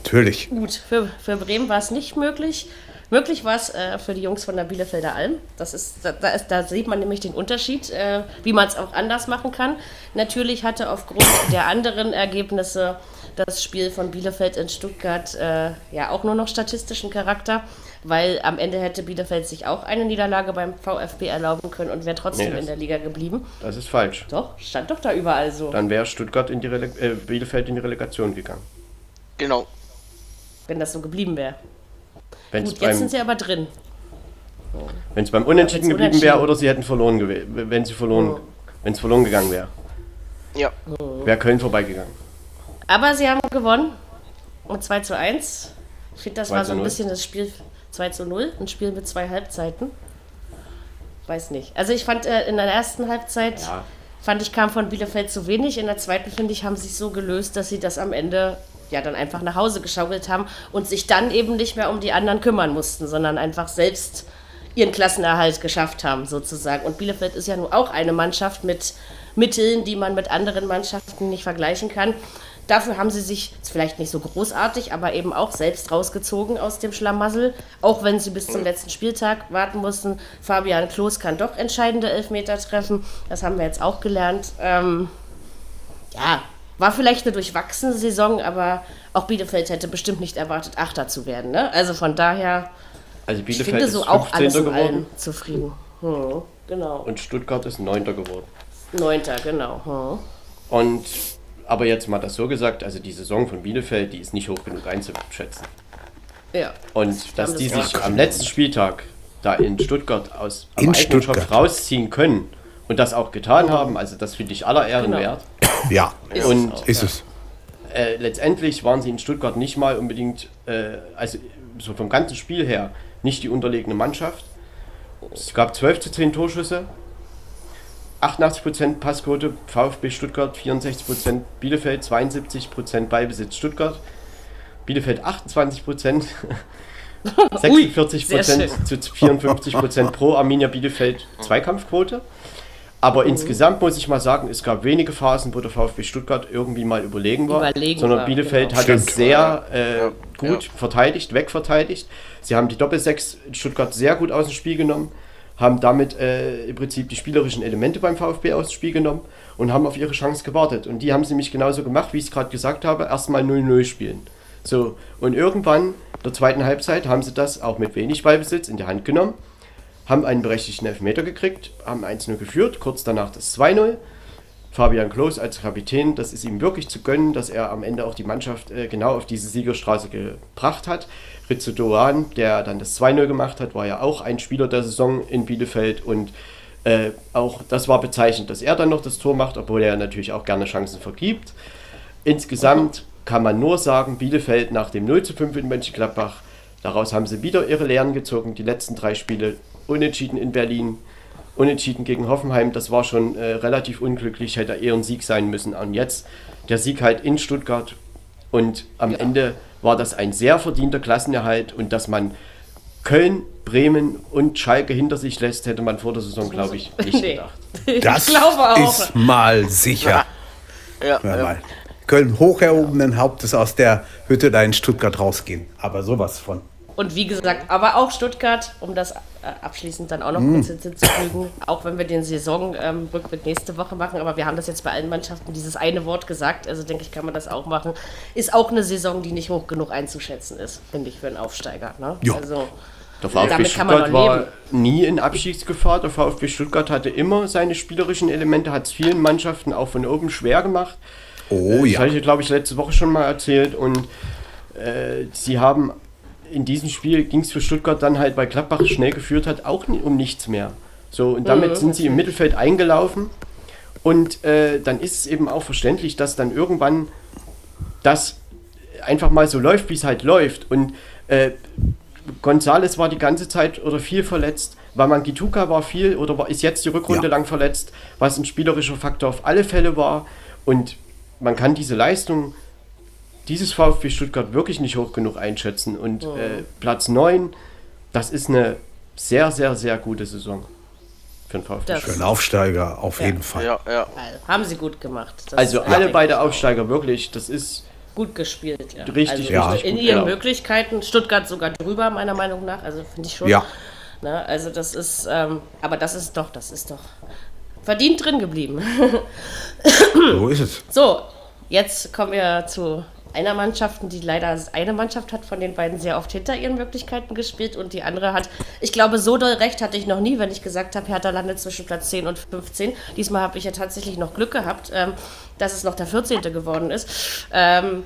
Natürlich. Gut, für, für Bremen war es nicht möglich. Möglich war es äh, für die Jungs von der Bielefelder Alm. Das ist, da, da, ist, da sieht man nämlich den Unterschied, äh, wie man es auch anders machen kann. Natürlich hatte aufgrund der anderen Ergebnisse das Spiel von Bielefeld in Stuttgart äh, ja auch nur noch statistischen Charakter, weil am Ende hätte Bielefeld sich auch eine Niederlage beim VfB erlauben können und wäre trotzdem nee, in der Liga geblieben. Das ist falsch. Doch, stand doch da überall so. Dann wäre Stuttgart in die Rele äh, Bielefeld in die Relegation gegangen. Genau. Wenn das so geblieben wäre. Gut, jetzt sind sie aber drin. Wenn es beim Unentschieden geblieben wäre oder sie hätten verloren, wenn sie verloren, oh. wenn es verloren gegangen wäre. Ja. Wäre Köln vorbeigegangen. Aber sie haben gewonnen. Und 2 zu 1. Ich finde, das war so ein bisschen das Spiel 2 zu 0. Ein Spiel mit zwei Halbzeiten. Weiß nicht. Also ich fand äh, in der ersten Halbzeit, ja. fand ich, kam von Bielefeld zu wenig. In der zweiten, finde ich, haben sie sich so gelöst, dass sie das am Ende ja dann einfach nach Hause geschaukelt haben und sich dann eben nicht mehr um die anderen kümmern mussten, sondern einfach selbst ihren Klassenerhalt geschafft haben, sozusagen. Und Bielefeld ist ja nun auch eine Mannschaft mit Mitteln, die man mit anderen Mannschaften nicht vergleichen kann. Dafür haben sie sich vielleicht nicht so großartig, aber eben auch selbst rausgezogen aus dem Schlamassel, auch wenn sie bis zum letzten Spieltag warten mussten. Fabian Klos kann doch entscheidende Elfmeter treffen, das haben wir jetzt auch gelernt. Ähm, ja, war vielleicht eine durchwachsene Saison, aber auch Bielefeld hätte bestimmt nicht erwartet, Achter zu werden. Ne? Also von daher, also Bielefeld ich finde so auch alles in allem zufrieden. Hm, genau. Und Stuttgart ist Neunter geworden. Neunter, genau. Hm. Und aber jetzt mal das so gesagt, also die Saison von Bielefeld, die ist nicht hoch genug einzuschätzen. Ja. Und dass die sich am letzten Spieltag da in Stuttgart aus in Eigenschaft rausziehen können und das auch getan haben, also das finde ich aller Ehren genau. wert. Ja, und ist es. Äh, letztendlich waren sie in Stuttgart nicht mal unbedingt, äh, also so vom ganzen Spiel her, nicht die unterlegene Mannschaft. Es gab 12 zu 10 Torschüsse, 88% Passquote VfB Stuttgart, 64% Bielefeld, 72% Beibesitz Stuttgart. Bielefeld 28%, 46% zu 54% pro Arminia Bielefeld Zweikampfquote. Aber mhm. insgesamt muss ich mal sagen, es gab wenige Phasen, wo der VfB Stuttgart irgendwie mal überlegen war, überlegen sondern war, Bielefeld genau. hat das sehr äh, gut ja. verteidigt, wegverteidigt. Sie haben die Doppelsechs in Stuttgart sehr gut aus dem Spiel genommen haben damit äh, im Prinzip die spielerischen Elemente beim VfB aus dem Spiel genommen und haben auf ihre Chance gewartet. Und die haben sie nämlich genauso gemacht, wie ich es gerade gesagt habe, erstmal 0-0 spielen. So, und irgendwann in der zweiten Halbzeit haben sie das auch mit wenig Ballbesitz in die Hand genommen, haben einen berechtigten Elfmeter gekriegt, haben 1-0 geführt, kurz danach das 2-0. Fabian Klos als Kapitän, das ist ihm wirklich zu gönnen, dass er am Ende auch die Mannschaft äh, genau auf diese Siegerstraße gebracht hat. Rizzo Doan, der dann das 2-0 gemacht hat, war ja auch ein Spieler der Saison in Bielefeld und äh, auch das war bezeichnend, dass er dann noch das Tor macht, obwohl er natürlich auch gerne Chancen vergibt. Insgesamt kann man nur sagen, Bielefeld nach dem 0 zu 5 in Mönchengladbach, daraus haben sie wieder ihre Lehren gezogen. Die letzten drei Spiele unentschieden in Berlin, unentschieden gegen Hoffenheim, das war schon äh, relativ unglücklich, hätte eher ein Sieg sein müssen. Und jetzt der Sieg halt in Stuttgart und am ja. Ende war das ein sehr verdienter Klassenerhalt und dass man Köln, Bremen und Schalke hinter sich lässt, hätte man vor der Saison, glaube ich, nicht nee. gedacht. Das ist mal sicher. Ja. Ja, ja. Köln hoch erhobenen Hauptes aus der Hütte da in Stuttgart rausgehen. Aber sowas von. Und wie gesagt, aber auch Stuttgart, um das äh, abschließend dann auch noch mm. kurz hinzuzufügen, auch wenn wir den Saisonrückblick ähm, nächste Woche machen, aber wir haben das jetzt bei allen Mannschaften dieses eine Wort gesagt, also denke ich, kann man das auch machen, ist auch eine Saison, die nicht hoch genug einzuschätzen ist, finde ich, für einen Aufsteiger. Ne? Ja. Also, der VfB Stuttgart war nie in Abschiedsgefahr. Der VfB Stuttgart hatte immer seine spielerischen Elemente, hat es vielen Mannschaften auch von oben schwer gemacht. Oh äh, das ja. Das habe ich, glaube ich, letzte Woche schon mal erzählt. Und äh, sie haben in diesem Spiel ging es für Stuttgart dann halt, weil Gladbach schnell geführt hat, auch um nichts mehr. So, und damit mhm. sind sie im Mittelfeld eingelaufen. Und äh, dann ist es eben auch verständlich, dass dann irgendwann das einfach mal so läuft, wie es halt läuft. Und äh, Gonzales war die ganze Zeit oder viel verletzt. Wamangituka war viel oder war, ist jetzt die Rückrunde ja. lang verletzt, was ein spielerischer Faktor auf alle Fälle war. Und man kann diese Leistung dieses VfB Stuttgart wirklich nicht hoch genug einschätzen. Und oh. äh, Platz 9, das ist eine sehr, sehr, sehr gute Saison für den VfB. Für einen Aufsteiger auf ja. jeden Fall. Ja, ja. Haben sie gut gemacht. Das also alle beide Aufsteiger, wirklich, das ist gut gespielt. Ja. Richtig, also richtig In ihren Möglichkeiten, Stuttgart sogar drüber, meiner Meinung nach. Also finde ich schon. Ja. Ne, also das ist, ähm, aber das ist doch, das ist doch verdient drin geblieben. so ist es. So, jetzt kommen wir zu einer Mannschaft, die leider eine Mannschaft hat von den beiden sehr oft hinter ihren Möglichkeiten gespielt und die andere hat, ich glaube, so doll recht hatte ich noch nie, wenn ich gesagt habe, Hertha landet zwischen Platz 10 und 15. Diesmal habe ich ja tatsächlich noch Glück gehabt, ähm, dass es noch der 14. geworden ist. Ähm,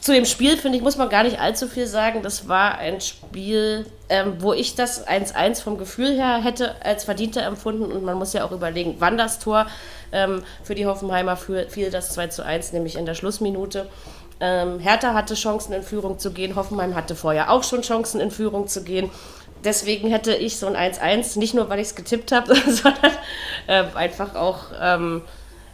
zu dem Spiel, finde ich, muss man gar nicht allzu viel sagen. Das war ein Spiel, ähm, wo ich das 1-1 vom Gefühl her hätte als verdienter empfunden. Und man muss ja auch überlegen, wann das Tor ähm, für die Hoffenheimer fiel, das 2-1, nämlich in der Schlussminute. Ähm, Hertha hatte Chancen in Führung zu gehen. Hoffenheim hatte vorher auch schon Chancen in Führung zu gehen. Deswegen hätte ich so ein 1-1, nicht nur weil ich es getippt habe, sondern äh, einfach auch ähm,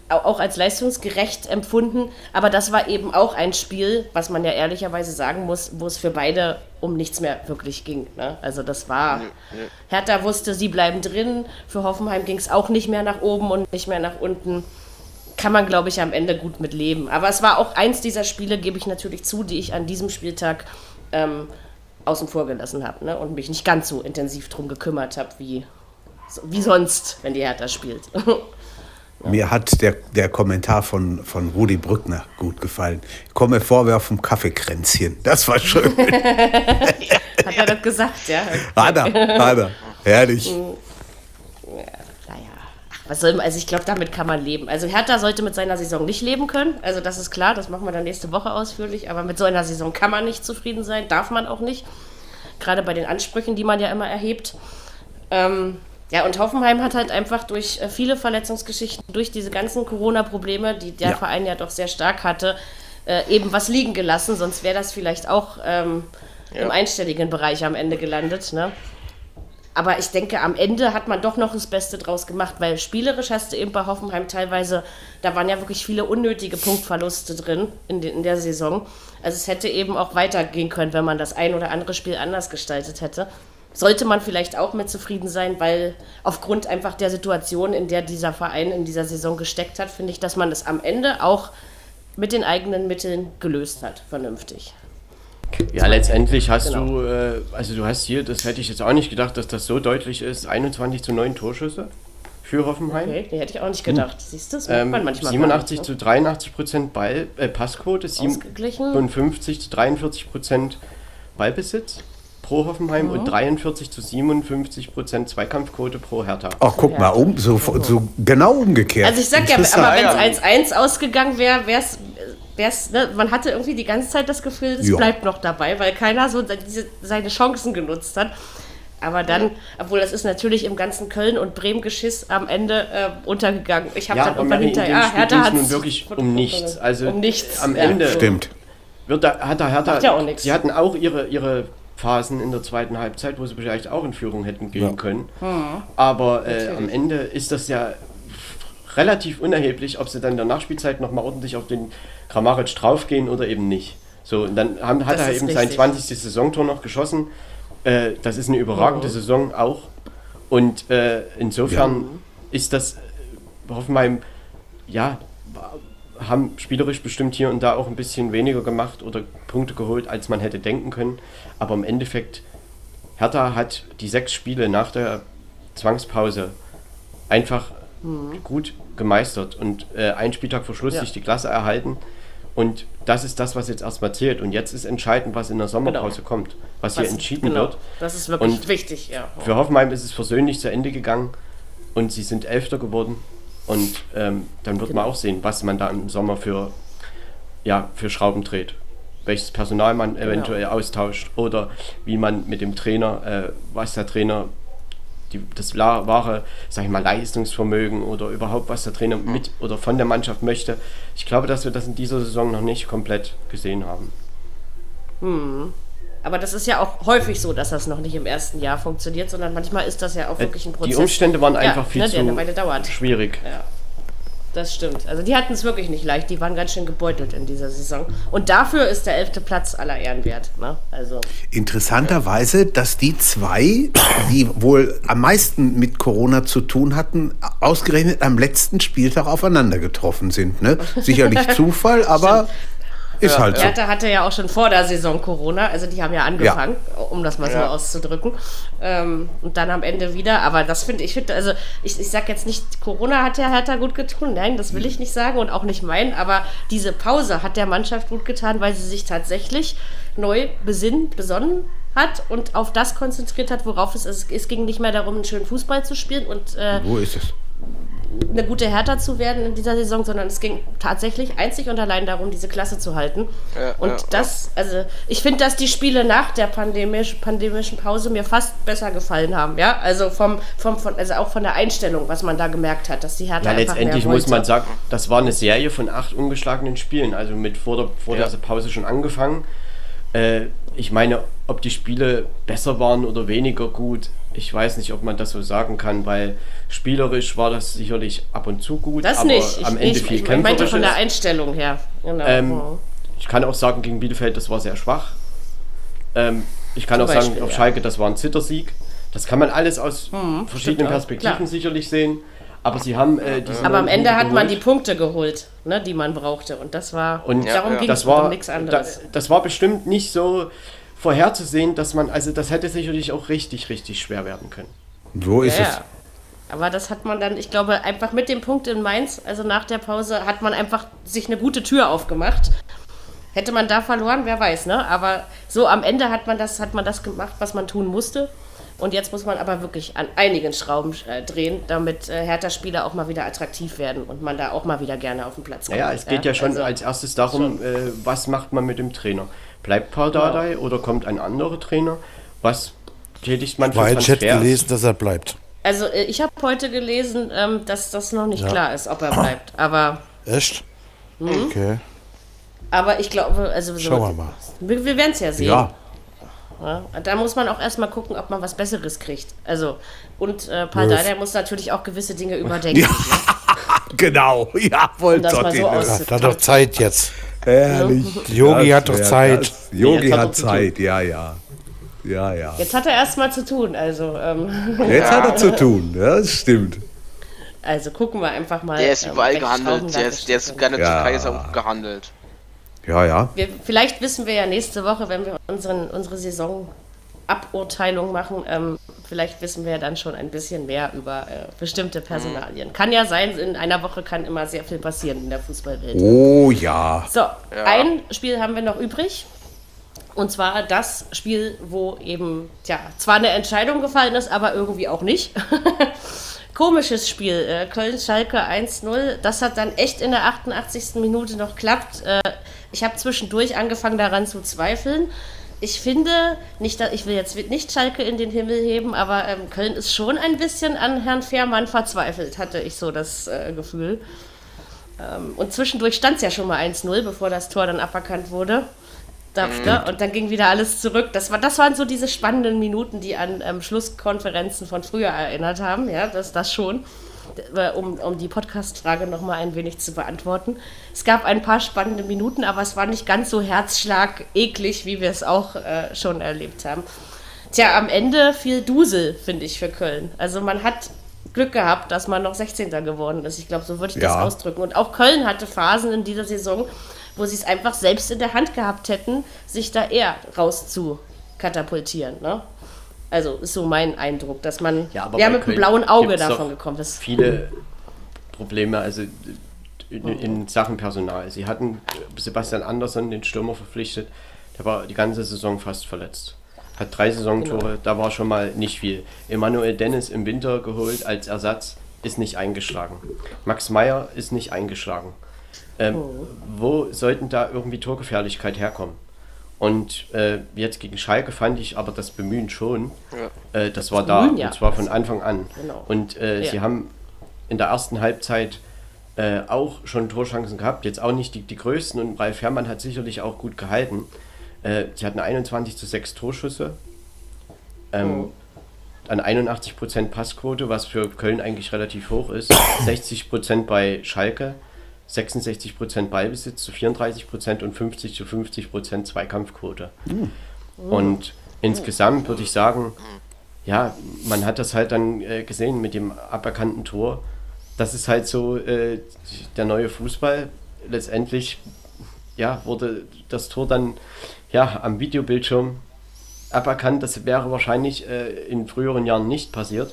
auch als leistungsgerecht empfunden. Aber das war eben auch ein Spiel, was man ja ehrlicherweise sagen muss, wo es für beide um nichts mehr wirklich ging. Ne? Also das war, Hertha wusste, sie bleiben drin. Für Hoffenheim ging es auch nicht mehr nach oben und nicht mehr nach unten. Kann man, glaube ich, am Ende gut mit leben. Aber es war auch eins dieser Spiele, gebe ich natürlich zu, die ich an diesem Spieltag ähm, außen vor gelassen habe ne? und mich nicht ganz so intensiv drum gekümmert habe, wie, wie sonst, wenn die Hertha spielt. Mir hat der, der Kommentar von, von Rudi Brückner gut gefallen. Ich komme vor vom Kaffeekränzchen. Das war schön. hat er das gesagt, ja? Hat er, hat er. Herrlich. Ja, naja. Was soll, also ich glaube, damit kann man leben. Also Hertha sollte mit seiner Saison nicht leben können. Also das ist klar, das machen wir dann nächste Woche ausführlich. Aber mit so einer Saison kann man nicht zufrieden sein, darf man auch nicht. Gerade bei den Ansprüchen, die man ja immer erhebt. Ähm, ja, und Hoffenheim hat halt einfach durch äh, viele Verletzungsgeschichten, durch diese ganzen Corona-Probleme, die der ja. Verein ja doch sehr stark hatte, äh, eben was liegen gelassen. Sonst wäre das vielleicht auch ähm, ja. im einstelligen Bereich am Ende gelandet. Ne? Aber ich denke, am Ende hat man doch noch das Beste draus gemacht, weil spielerisch hast du eben bei Hoffenheim teilweise, da waren ja wirklich viele unnötige Punktverluste drin in, de, in der Saison. Also es hätte eben auch weitergehen können, wenn man das ein oder andere Spiel anders gestaltet hätte sollte man vielleicht auch mit zufrieden sein, weil aufgrund einfach der Situation, in der dieser Verein in dieser Saison gesteckt hat, finde ich, dass man es am Ende auch mit den eigenen Mitteln gelöst hat, vernünftig. Ja, letztendlich hast genau. du, äh, also du hast hier, das hätte ich jetzt auch nicht gedacht, dass das so deutlich ist, 21 zu 9 Torschüsse für Hoffenheim. Okay, die hätte ich auch nicht gedacht. Hm. Siehst du, das ähm, man manchmal 87 nicht, ne? zu 83 Prozent Ball, äh, Passquote, 57 zu 43 Prozent Ballbesitz pro Hoffenheim mhm. und 43 zu 57 Prozent Zweikampfquote pro Hertha. Ach, guck mal, um, so, so genau umgekehrt. Also ich sag ja, aber wenn es 1-1 ausgegangen wäre, wäre es ne, man hatte irgendwie die ganze Zeit das Gefühl, es bleibt noch dabei, weil keiner so diese, seine Chancen genutzt hat. Aber dann, obwohl das ist natürlich im ganzen Köln und Bremen Geschiss am Ende äh, untergegangen. Ich habe ja, dann irgendwann hinterher, ah, Hertha hat nun wirklich um nichts. Also um nichts. Am Ende stimmt. Wird da, hat der Hertha, ja sie hatten auch ihre, ihre Phasen in der zweiten Halbzeit, wo sie vielleicht auch in Führung hätten gehen ja. können. Hm. Aber äh, am Ende ist das ja relativ unerheblich, ob sie dann in der Nachspielzeit nochmal ordentlich auf den Kramaric draufgehen oder eben nicht. So, und dann haben, hat das er eben richtig. sein 20. Saisontor noch geschossen. Äh, das ist eine überragende mhm. Saison auch. Und äh, insofern ja. ist das äh, Hoffenheim, ja, haben spielerisch bestimmt hier und da auch ein bisschen weniger gemacht oder Punkte geholt, als man hätte denken können. Aber im Endeffekt, Hertha hat die sechs Spiele nach der Zwangspause einfach mhm. gut gemeistert und äh, einen Spieltag vor Schluss ja. sich die Klasse erhalten. Und das ist das, was jetzt erstmal zählt. Und jetzt ist entscheidend, was in der Sommerpause genau. kommt, was, was, hier entschieden genau. wird. Das ist wirklich und wichtig, ja. Für Hoffenheim ist es versöhnlich zu Ende gegangen und sie sind Elfter geworden. Und ähm, dann wird genau. man auch sehen, was man da im Sommer für, ja, für Schrauben dreht. Welches Personal man genau. eventuell austauscht oder wie man mit dem Trainer, äh, was der Trainer, die, das wahre, sag ich mal, Leistungsvermögen oder überhaupt was der Trainer mhm. mit oder von der Mannschaft möchte. Ich glaube, dass wir das in dieser Saison noch nicht komplett gesehen haben. Mhm. Aber das ist ja auch häufig so, dass das noch nicht im ersten Jahr funktioniert, sondern manchmal ist das ja auch äh, wirklich ein Prozess. Die Umstände waren einfach ja, viel ne, zu schwierig. Ja. Das stimmt. Also die hatten es wirklich nicht leicht. Die waren ganz schön gebeutelt in dieser Saison. Und dafür ist der elfte Platz aller Ehren wert. Ne? Also, Interessanterweise, dass die zwei, die wohl am meisten mit Corona zu tun hatten, ausgerechnet am letzten Spieltag aufeinander getroffen sind. Ne? Sicherlich Zufall, aber ist halt so. Hertha hatte ja auch schon vor der Saison Corona, also die haben ja angefangen, ja. um das mal so ja. auszudrücken. Ähm, und dann am Ende wieder. Aber das finde ich, find, also ich, ich sage jetzt nicht, Corona hat der Hertha gut getan. Nein, das will ich nicht sagen und auch nicht meinen. Aber diese Pause hat der Mannschaft gut getan, weil sie sich tatsächlich neu besinnt, besonnen hat und auf das konzentriert hat, worauf es ist. Es ging nicht mehr darum, einen schönen Fußball zu spielen und äh, wo ist es? Eine gute Hertha zu werden in dieser Saison, sondern es ging tatsächlich einzig und allein darum, diese Klasse zu halten. Ja, und ja, das, also ich finde, dass die Spiele nach der pandemisch, pandemischen Pause mir fast besser gefallen haben. Ja, also vom, vom, von, also auch von der Einstellung, was man da gemerkt hat, dass die Hertha ja, letztendlich muss man sagen, das war eine Serie von acht ungeschlagenen Spielen, also mit vor der, vor der Pause schon angefangen. Äh, ich meine, ob die Spiele besser waren oder weniger gut, ich weiß nicht, ob man das so sagen kann, weil spielerisch war das sicherlich ab und zu gut, das aber nicht. am ich, Ende ich, viel ich Ich meinte von der Einstellung her. Genau. Ähm, ich kann auch sagen, gegen Bielefeld, das war sehr schwach. Ähm, ich kann Zum auch Beispiel, sagen, auf Schalke, das war ein Zittersieg. Das kann man alles aus hm, verschiedenen Perspektiven klar. sicherlich sehen. Aber sie haben äh, diese. Aber am Ende hat man die Punkte geholt, ne, die man brauchte. Und das war. Und darum ja, ging es um nichts anderes. Das, das war bestimmt nicht so vorherzusehen, dass man, also das hätte sicherlich auch richtig, richtig schwer werden können. So ist ja, es. Aber das hat man dann, ich glaube, einfach mit dem Punkt in Mainz, also nach der Pause, hat man einfach sich eine gute Tür aufgemacht. Hätte man da verloren, wer weiß, ne? Aber so am Ende hat man das, hat man das gemacht, was man tun musste. Und jetzt muss man aber wirklich an einigen Schrauben äh, drehen, damit äh, Hertha-Spieler auch mal wieder attraktiv werden und man da auch mal wieder gerne auf den Platz kommt. Ja, es geht ja, ja schon also, als erstes darum, äh, was macht man mit dem Trainer. Bleibt Paul Dardai ja. oder kommt ein anderer Trainer? Was tätigt man für Weil ich hätte gelesen, dass er bleibt. Also äh, ich habe heute gelesen, ähm, dass das noch nicht ja. klar ist, ob er bleibt. Aber echt? Mh. Okay. Aber ich glaube, also Schauen wir mal. Wir, wir werden es ja sehen. Ja. ja. Da muss man auch erstmal gucken, ob man was Besseres kriegt. Also, und äh, Paul Dardai muss natürlich auch gewisse Dinge überdenken. Ja. genau, ja, voll um so Hat doch Zeit jetzt. Herrlich. Yogi hat doch Zeit. Yogi hat, hat Zeit, ja, ja. Ja, ja. Jetzt hat er erstmal zu tun, also. Ähm. Jetzt hat er zu tun, ja, das stimmt. Also gucken wir einfach mal. Der ist ähm, überall gehandelt, der ist, der ist der ja. Türkei ist auch gehandelt. Ja, ja. Wir, vielleicht wissen wir ja nächste Woche, wenn wir unseren, unsere Saison Aburteilung machen. Ähm, vielleicht wissen wir dann schon ein bisschen mehr über äh, bestimmte Personalien. Kann ja sein, in einer Woche kann immer sehr viel passieren in der Fußballwelt. Oh ja. So, ja. ein Spiel haben wir noch übrig. Und zwar das Spiel, wo eben, tja, zwar eine Entscheidung gefallen ist, aber irgendwie auch nicht. Komisches Spiel. Äh, Köln-Schalke 1-0. Das hat dann echt in der 88. Minute noch klappt. Äh, ich habe zwischendurch angefangen daran zu zweifeln ich finde, nicht, ich will jetzt nicht Schalke in den Himmel heben, aber ähm, Köln ist schon ein bisschen an Herrn Fährmann verzweifelt, hatte ich so das äh, Gefühl. Ähm, und zwischendurch stand es ja schon mal 1-0, bevor das Tor dann aberkannt wurde. Da, ne? Und dann ging wieder alles zurück. Das, war, das waren so diese spannenden Minuten, die an ähm, Schlusskonferenzen von früher erinnert haben. Ja, das, das schon. Äh, um, um die Podcast-Frage nochmal ein wenig zu beantworten. Es gab ein paar spannende Minuten, aber es war nicht ganz so herzschlag-eklig, wie wir es auch äh, schon erlebt haben. Tja, am Ende fiel Dusel, finde ich, für Köln. Also man hat Glück gehabt, dass man noch 16. geworden ist. Ich glaube, so würde ich ja. das ausdrücken. Und auch Köln hatte Phasen in dieser Saison, wo sie es einfach selbst in der Hand gehabt hätten, sich da eher rauszukatapultieren. Ne? Also ist so mein Eindruck, dass man ja, ja mit einem blauen Auge davon gekommen ist. Viele Probleme, also in, in, Sachen Personal. Sie hatten Sebastian Andersson, den Stürmer, verpflichtet. Der war die ganze Saison fast verletzt. Hat drei Saisontore, genau. da war schon mal nicht viel. Emanuel Dennis im Winter geholt als Ersatz, ist nicht eingeschlagen. Max Meyer ist nicht eingeschlagen. Ähm, oh. Wo sollten da irgendwie Torgefährlichkeit herkommen? Und äh, jetzt gegen Schalke fand ich aber das Bemühen schon. Ja. Äh, das war das da, Bemühen, ja. und zwar von Anfang an. Genau. Und äh, ja. sie haben in der ersten Halbzeit äh, auch schon Torchancen gehabt, jetzt auch nicht die, die größten. Und Ralf Herrmann hat sicherlich auch gut gehalten. Äh, sie hatten 21 zu 6 Torschüsse. Ähm, oh. an 81% Passquote, was für Köln eigentlich relativ hoch ist. 60% bei Schalke, 66% Ballbesitz zu 34% und 50 zu 50% Zweikampfquote. Mhm. Und insgesamt würde ich sagen, ja, man hat das halt dann äh, gesehen mit dem aberkannten Tor. Das ist halt so äh, der neue Fußball. Letztendlich ja, wurde das Tor dann ja, am Videobildschirm aberkannt. Das wäre wahrscheinlich äh, in früheren Jahren nicht passiert.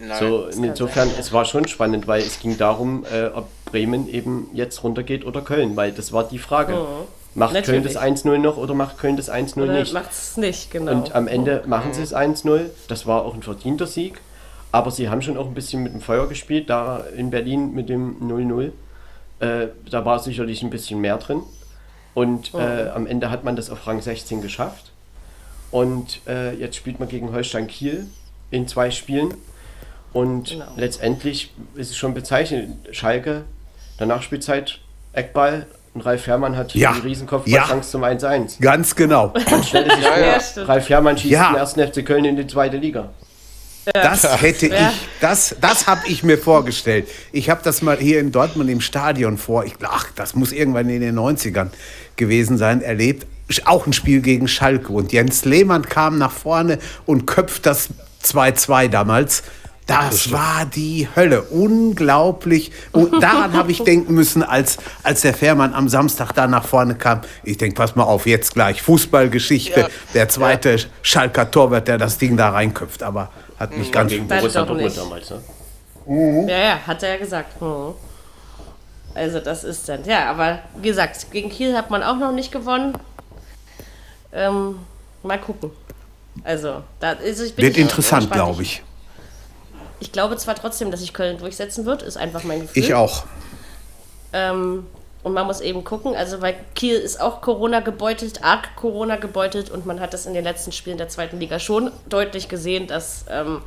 Nein, so, insofern, es war schon spannend, weil es ging darum, äh, ob Bremen eben jetzt runtergeht oder Köln, weil das war die Frage. Oh, macht natürlich. Köln das 1-0 noch oder macht Köln das 1-0 nicht? Macht es nicht, genau. Und am Ende oh. machen sie es 1-0. Das war auch ein verdienter Sieg. Aber sie haben schon auch ein bisschen mit dem Feuer gespielt, da in Berlin mit dem 0-0. Äh, da war sicherlich ein bisschen mehr drin. Und oh. äh, am Ende hat man das auf Rang 16 geschafft. Und äh, jetzt spielt man gegen Holstein Kiel in zwei Spielen. Und genau. letztendlich ist es schon bezeichnet, Schalke, der Nachspielzeit, Eckball und Ralf Herrmann hat ja. die Riesenkopfballchance ja. zum 1-1. Ganz genau. Dann stellt sich vor, ja, Ralf Herrmann schießt ja. den ersten FC Köln in die zweite Liga. Das hätte ich, das, das habe ich mir vorgestellt. Ich habe das mal hier in Dortmund im Stadion vor, ich, ach, das muss irgendwann in den 90ern gewesen sein, erlebt. Auch ein Spiel gegen Schalke. Und Jens Lehmann kam nach vorne und köpft das 2-2 damals. Das war die Hölle. Unglaublich. Und daran habe ich denken müssen, als, als der Fährmann am Samstag da nach vorne kam. Ich denke, pass mal auf, jetzt gleich Fußballgeschichte. Ja. Der zweite ja. Schalker Torwart, der das Ding da reinköpft. Aber hat nicht mhm. ganz gegen Borussia Dortmund damals, ne? Mhm. Ja, ja, hat er ja gesagt. Mhm. Also das ist dann, ja, aber wie gesagt, gegen Kiel hat man auch noch nicht gewonnen. Ähm, mal gucken. Also, da ist ich bin Wird interessant, glaube ich. Ich glaube zwar trotzdem, dass sich Köln durchsetzen wird, ist einfach mein Gefühl. Ich auch. Ähm, und man muss eben gucken, also weil Kiel ist auch Corona gebeutelt, arg Corona gebeutelt und man hat das in den letzten Spielen der zweiten Liga schon deutlich gesehen, dass, ähm,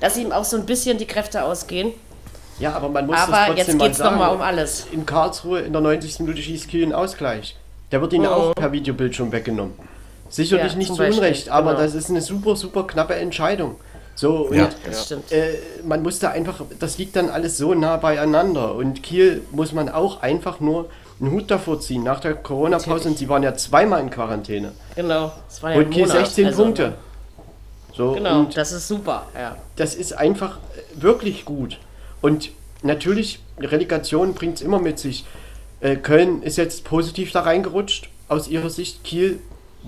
dass ihm auch so ein bisschen die Kräfte ausgehen. Ja, aber man muss aber jetzt geht es nochmal um alles. In Karlsruhe in der 90. Minute schießt Kiel einen Ausgleich. Der wird ihnen mhm. auch per Videobildschirm weggenommen. Sicherlich ja, nicht zu Unrecht, aber genau. das ist eine super, super knappe Entscheidung. So, und ja, äh, man musste einfach, das liegt dann alles so nah beieinander. Und Kiel muss man auch einfach nur einen Hut davor ziehen. Nach der Corona-Pause, und sie waren ja zweimal in Quarantäne. Genau, das war ja Und Kiel Monat, 16 also, Punkte. So, genau, das ist super, ja. Das ist einfach wirklich gut. Und natürlich, Relegation bringt es immer mit sich. Äh, Köln ist jetzt positiv da reingerutscht, aus ihrer Sicht. Kiel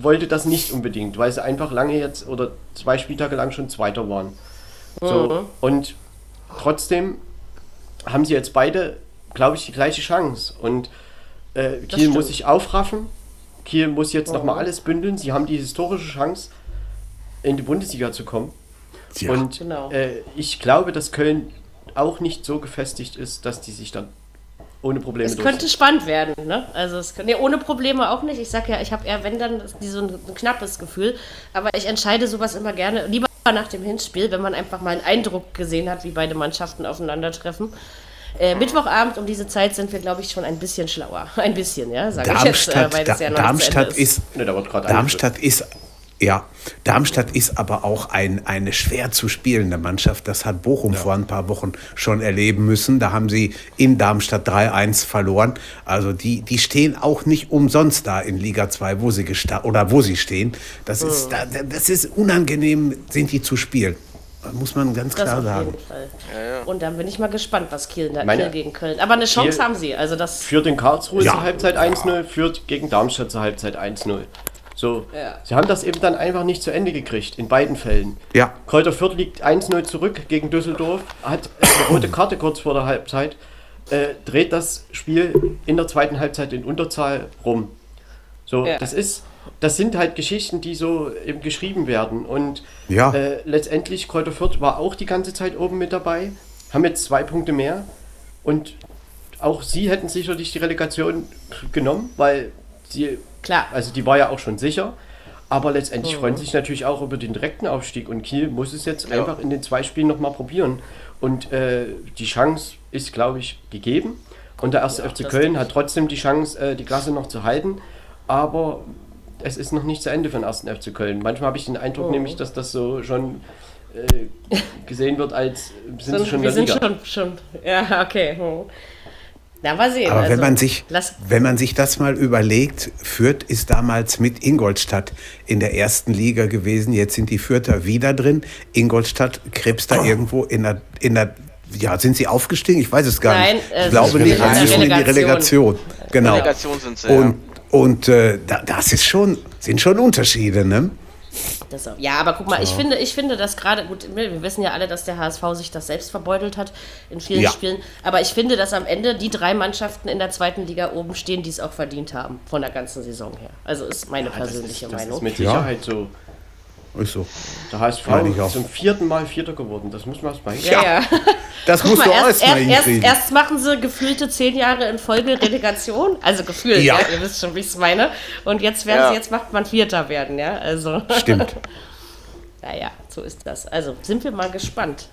wollte das nicht unbedingt, weil sie einfach lange jetzt oder zwei Spieltage lang schon Zweiter waren. So, mhm. Und trotzdem haben sie jetzt beide, glaube ich, die gleiche Chance. Und äh, Kiel muss sich aufraffen. Kiel muss jetzt mhm. nochmal alles bündeln. Sie haben die historische Chance, in die Bundesliga zu kommen. Ja. Und genau. äh, ich glaube, dass Köln auch nicht so gefestigt ist, dass die sich dann ohne Probleme. Es könnte spannend werden, ne? Also es nee, ohne Probleme auch nicht. Ich sag ja, ich habe eher, wenn dann, so ein, ein, knappes Gefühl. Aber ich entscheide sowas immer gerne, lieber nach dem Hinspiel, wenn man einfach mal einen Eindruck gesehen hat, wie beide Mannschaften aufeinandertreffen. Äh, Mittwochabend um diese Zeit sind wir, glaube ich, schon ein bisschen schlauer. Ein bisschen, ja, sage ich jetzt, äh, weil das ja noch Darmstadt ist. ist ne, Darmstadt ist ja, Darmstadt ist aber auch ein, eine schwer zu spielende Mannschaft. Das hat Bochum ja. vor ein paar Wochen schon erleben müssen. Da haben sie in Darmstadt 3-1 verloren. Also die, die stehen auch nicht umsonst da in Liga 2, wo sie oder wo sie stehen. Das, ist, mhm. das ist unangenehm, sind die zu spielen. Muss man ganz das klar sagen. Ja, ja. Und dann bin ich mal gespannt, was Kiel, da, Meine, Kiel gegen Köln. Aber eine Chance Kiel haben sie. Also das führt in Karlsruhe ja. zur Halbzeit 1-0, führt gegen Darmstadt zur Halbzeit 1-0. So, ja. sie haben das eben dann einfach nicht zu Ende gekriegt, in beiden Fällen. Ja. Kräuter Fürth liegt 1-0 zurück gegen Düsseldorf, hat eine rote Karte kurz vor der Halbzeit, äh, dreht das Spiel in der zweiten Halbzeit in Unterzahl rum. So, ja. das ist, das sind halt Geschichten, die so eben geschrieben werden. Und ja. äh, letztendlich, Kräuter Fürth war auch die ganze Zeit oben mit dabei, haben jetzt zwei Punkte mehr und auch sie hätten sicherlich die Relegation genommen, weil sie Klar. Also die war ja auch schon sicher. Aber letztendlich mhm. freuen sich natürlich auch über den direkten Aufstieg. Und Kiel muss es jetzt ja. einfach in den zwei Spielen nochmal probieren. Und äh, die Chance ist, glaube ich, gegeben. Und der erste ja, FC Köln hat trotzdem die Chance, äh, die Klasse noch zu halten. Aber es ist noch nicht zu Ende für den ersten FC Köln. Manchmal habe ich den Eindruck, mhm. nämlich, dass das so schon äh, gesehen wird als sind so, schon wir sind Liga. schon schon ja okay. Hm. Na, mal sehen. Aber also, wenn, man sich, wenn man sich das mal überlegt, Fürth ist damals mit Ingolstadt in der ersten Liga gewesen. Jetzt sind die Fürther wieder drin. Ingolstadt krebst da oh. irgendwo in der, in der ja, sind sie aufgestiegen? Ich weiß es gar Nein, nicht. Ich äh, glaube nicht, sie müssen in die Relegation. Genau. Relegation sind sie, und, ja. und äh, das ist schon, sind schon Unterschiede, ne? Das, ja, aber guck mal, ja. ich finde, ich finde das gerade, gut, wir wissen ja alle, dass der HSV sich das selbst verbeutelt hat in vielen ja. Spielen, aber ich finde, dass am Ende die drei Mannschaften in der zweiten Liga oben stehen, die es auch verdient haben, von der ganzen Saison her. Also ist meine ja, persönliche das ist, das Meinung. Ist mit Sicherheit so. Ist so. Der HSV ist zum vierten Mal Vierter geworden. Das muss man erstmal hinkriegen. Ja, ja. Das muss man erst, erst, erst, erst, machen sie gefühlte zehn Jahre in Folge Relegation. Also gefühlt, ja. ja ihr wisst schon, wie ich es meine. Und jetzt werden ja. sie, jetzt macht man Vierter werden, ja. Also. Stimmt. naja, so ist das. Also sind wir mal gespannt.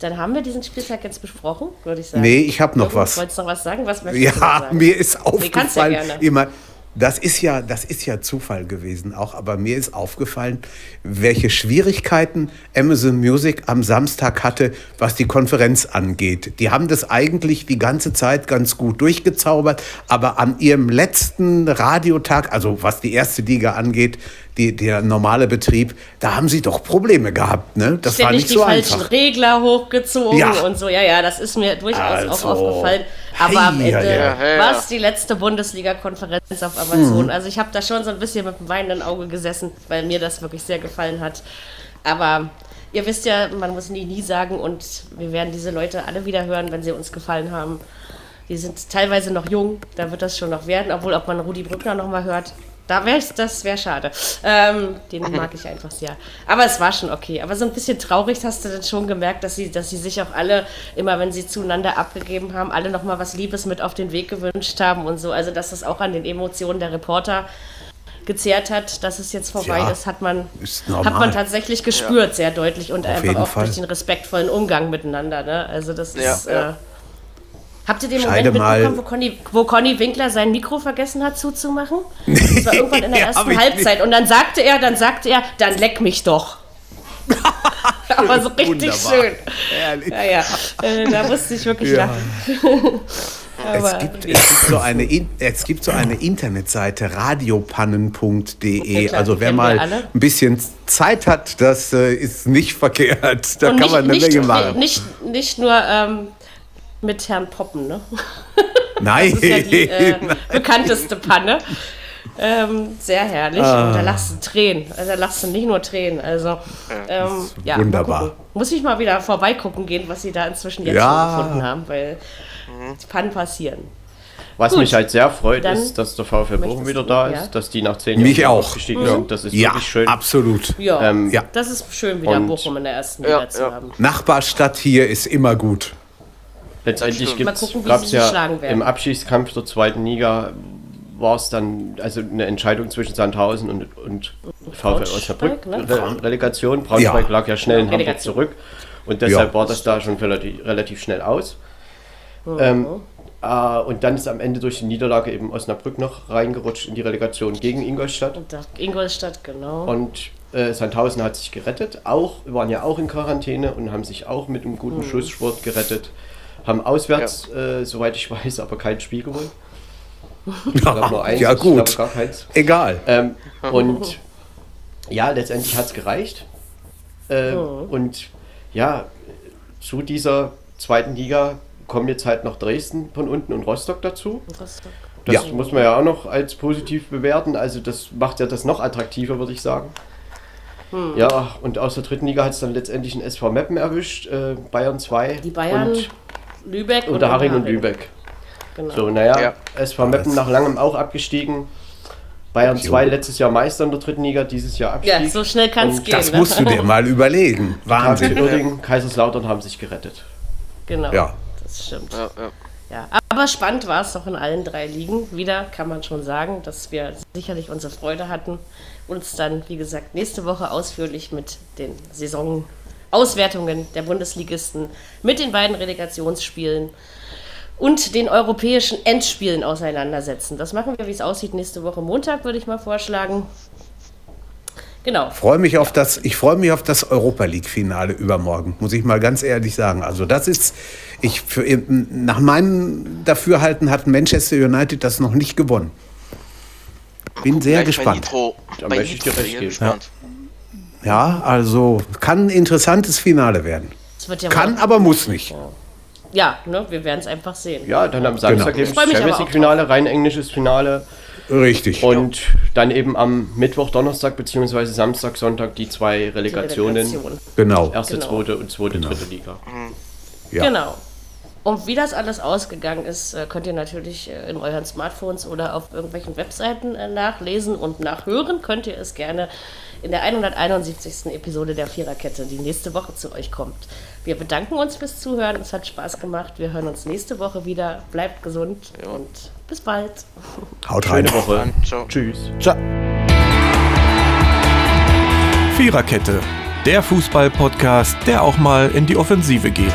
Dann haben wir diesen Spieltag jetzt besprochen, würde ich sagen. Nee, ich habe noch was. Wolltest du noch was sagen? Was möchtest ja, du sagen? mir ist aufgefallen, nee, ja immer, das ist ja, das ist ja Zufall gewesen auch, aber mir ist aufgefallen, welche Schwierigkeiten Amazon Music am Samstag hatte, was die Konferenz angeht. Die haben das eigentlich die ganze Zeit ganz gut durchgezaubert, aber an ihrem letzten Radiotag, also was die erste Liga angeht, die, der normale Betrieb, da haben sie doch Probleme gehabt. Ne? Das war nicht, so einfach. die falschen Regler hochgezogen ja. und so. Ja, ja, das ist mir durchaus also. auch aufgefallen. Aber am Ende ja, ja. war es die letzte Bundesliga-Konferenz auf Amazon. Mhm. Also ich habe da schon so ein bisschen mit einem weinenden Auge gesessen, weil mir das wirklich sehr gefallen hat. Aber ihr wisst ja, man muss nie, nie sagen und wir werden diese Leute alle wieder hören, wenn sie uns gefallen haben. Die sind teilweise noch jung, da wird das schon noch werden, obwohl ob man Rudi Brückner noch mal hört, da wäre das wäre schade. Ähm, den mag ich einfach sehr. Aber es war schon okay. Aber so ein bisschen traurig hast du dann schon gemerkt, dass sie, dass sie sich auch alle, immer wenn sie zueinander abgegeben haben, alle nochmal was Liebes mit auf den Weg gewünscht haben und so. Also dass das auch an den Emotionen der Reporter gezehrt hat, dass es jetzt vorbei ja, ist, hat man, ist hat man tatsächlich gespürt, ja. sehr deutlich und auf einfach auch Fall. durch den respektvollen Umgang miteinander. Ne? Also das ja, ist. Äh, Habt ihr den Moment mitbekommen, wo Conny, wo Conny Winkler sein Mikro vergessen hat zuzumachen? Das war irgendwann in der ersten Halbzeit. Und dann sagte er, dann sagte er, dann leck mich doch. Aber so richtig Wunderbar. schön. Ehrlich. Ja, ja. Äh, da musste ich wirklich ja. lachen. es, gibt, es, gibt so eine, es gibt so eine Internetseite radiopannen.de. Also wer mal ein bisschen Zeit hat, das äh, ist nicht verkehrt. Da Und kann nicht, man eine nicht, Menge machen. Nicht, nicht nur ähm, mit Herrn Poppen, ne? Nein. das ist ja die äh, bekannteste Panne. Ähm, sehr herrlich. Ah. Und da lachst du Tränen. Also da lachst du nicht nur Tränen. Also ähm, ja, wunderbar. Muss ich mal wieder vorbeigucken gehen, was sie da inzwischen jetzt ja. schon gefunden haben, weil die Pannen passieren. Was Gut. mich halt sehr freut, Dann ist, dass der VfL Bochum wieder da ist, ja. dass die nach zehn Jahren mich auch. gestiegen mhm. sind. Das ist ja, wirklich schön. Absolut. Ja, ähm, ja, das ist schön, wieder Bochum in der ersten Liga zu haben. Nachbarstadt hier ist immer gut. Letztendlich gab es ja im Abschiedskampf der zweiten Liga war es dann also eine Entscheidung zwischen Sandhausen und, und VfL Osnabrück. Ne? Re Relegation. Braunschweig ja. lag ja schnell in Hamburg zurück und deshalb ja. war das da schon relativ, relativ schnell aus. Mhm. Ähm, äh, und dann ist am Ende durch die Niederlage eben Osnabrück noch reingerutscht in die Relegation gegen Ingolstadt. Ingolstadt, genau. Und äh, Sandhausen hat sich gerettet, auch, waren ja auch in Quarantäne und haben sich auch mit einem guten mhm. Schusssport gerettet. Haben auswärts, ja. äh, soweit ich weiß, aber kein Spiel gewonnen. Ja, eins, ja gut. gar keins. Egal. Ähm, und ja, letztendlich hat es gereicht. Äh, oh. Und ja, zu dieser zweiten Liga kommen jetzt halt noch Dresden von unten und Rostock dazu. Rostock. Das ja. muss man ja auch noch als positiv bewerten. Also das macht ja das noch attraktiver, würde ich sagen. Hm. Ja, und aus der dritten Liga hat es dann letztendlich ein SV Meppen erwischt, äh, Bayern 2. Die Bayern und Lübeck und Haring und Lübeck. Genau. So, naja, ja. SV Meppen nach langem auch abgestiegen. Bayern 2 letztes Jahr Meister in der dritten Liga, dieses Jahr Abstieg. Ja, so schnell kann es gehen. Das ne? musst du dir mal überlegen. Wahnsinn. Uerdingen, Kaiserslautern haben sich gerettet. Genau, ja. das stimmt. Ja, ja. Ja, aber spannend war es doch in allen drei Ligen. Wieder kann man schon sagen, dass wir sicherlich unsere Freude hatten, uns dann, wie gesagt, nächste Woche ausführlich mit den Saison Auswertungen der Bundesligisten mit den beiden Relegationsspielen und den europäischen Endspielen auseinandersetzen. Das machen wir, wie es aussieht, nächste Woche Montag, würde ich mal vorschlagen. Genau. Freue mich auf das, ich freue mich auf das Europa League-Finale übermorgen, muss ich mal ganz ehrlich sagen. Also das ist, ich für, nach meinem Dafürhalten hat Manchester United das noch nicht gewonnen. Bin sehr gespannt. Nitro, da möchte ich dir recht gespannt. Ja. also kann ein interessantes Finale werden. Ja kann, aber muss nicht. Ja, ne, wir werden es einfach sehen. Ja, dann am Samstag genau. eben Champions League-Finale, rein englisches Finale. Richtig. Und ja. dann eben am Mittwoch, Donnerstag beziehungsweise Samstag, Sonntag die zwei Relegationen. Die Relegation. Genau. Erste, genau. zweite und zweite, genau. dritte Liga. Ja. Genau. Und wie das alles ausgegangen ist, äh, könnt ihr natürlich äh, in euren Smartphones oder auf irgendwelchen Webseiten äh, nachlesen und nachhören. Könnt ihr es gerne in der 171. Episode der Viererkette, die nächste Woche zu euch kommt. Wir bedanken uns fürs Zuhören. Es hat Spaß gemacht. Wir hören uns nächste Woche wieder. Bleibt gesund ja. und bis bald. Haut rein. Schöne Woche. Ciao. Tschüss. Ciao. Viererkette, der Fußball-Podcast, der auch mal in die Offensive geht.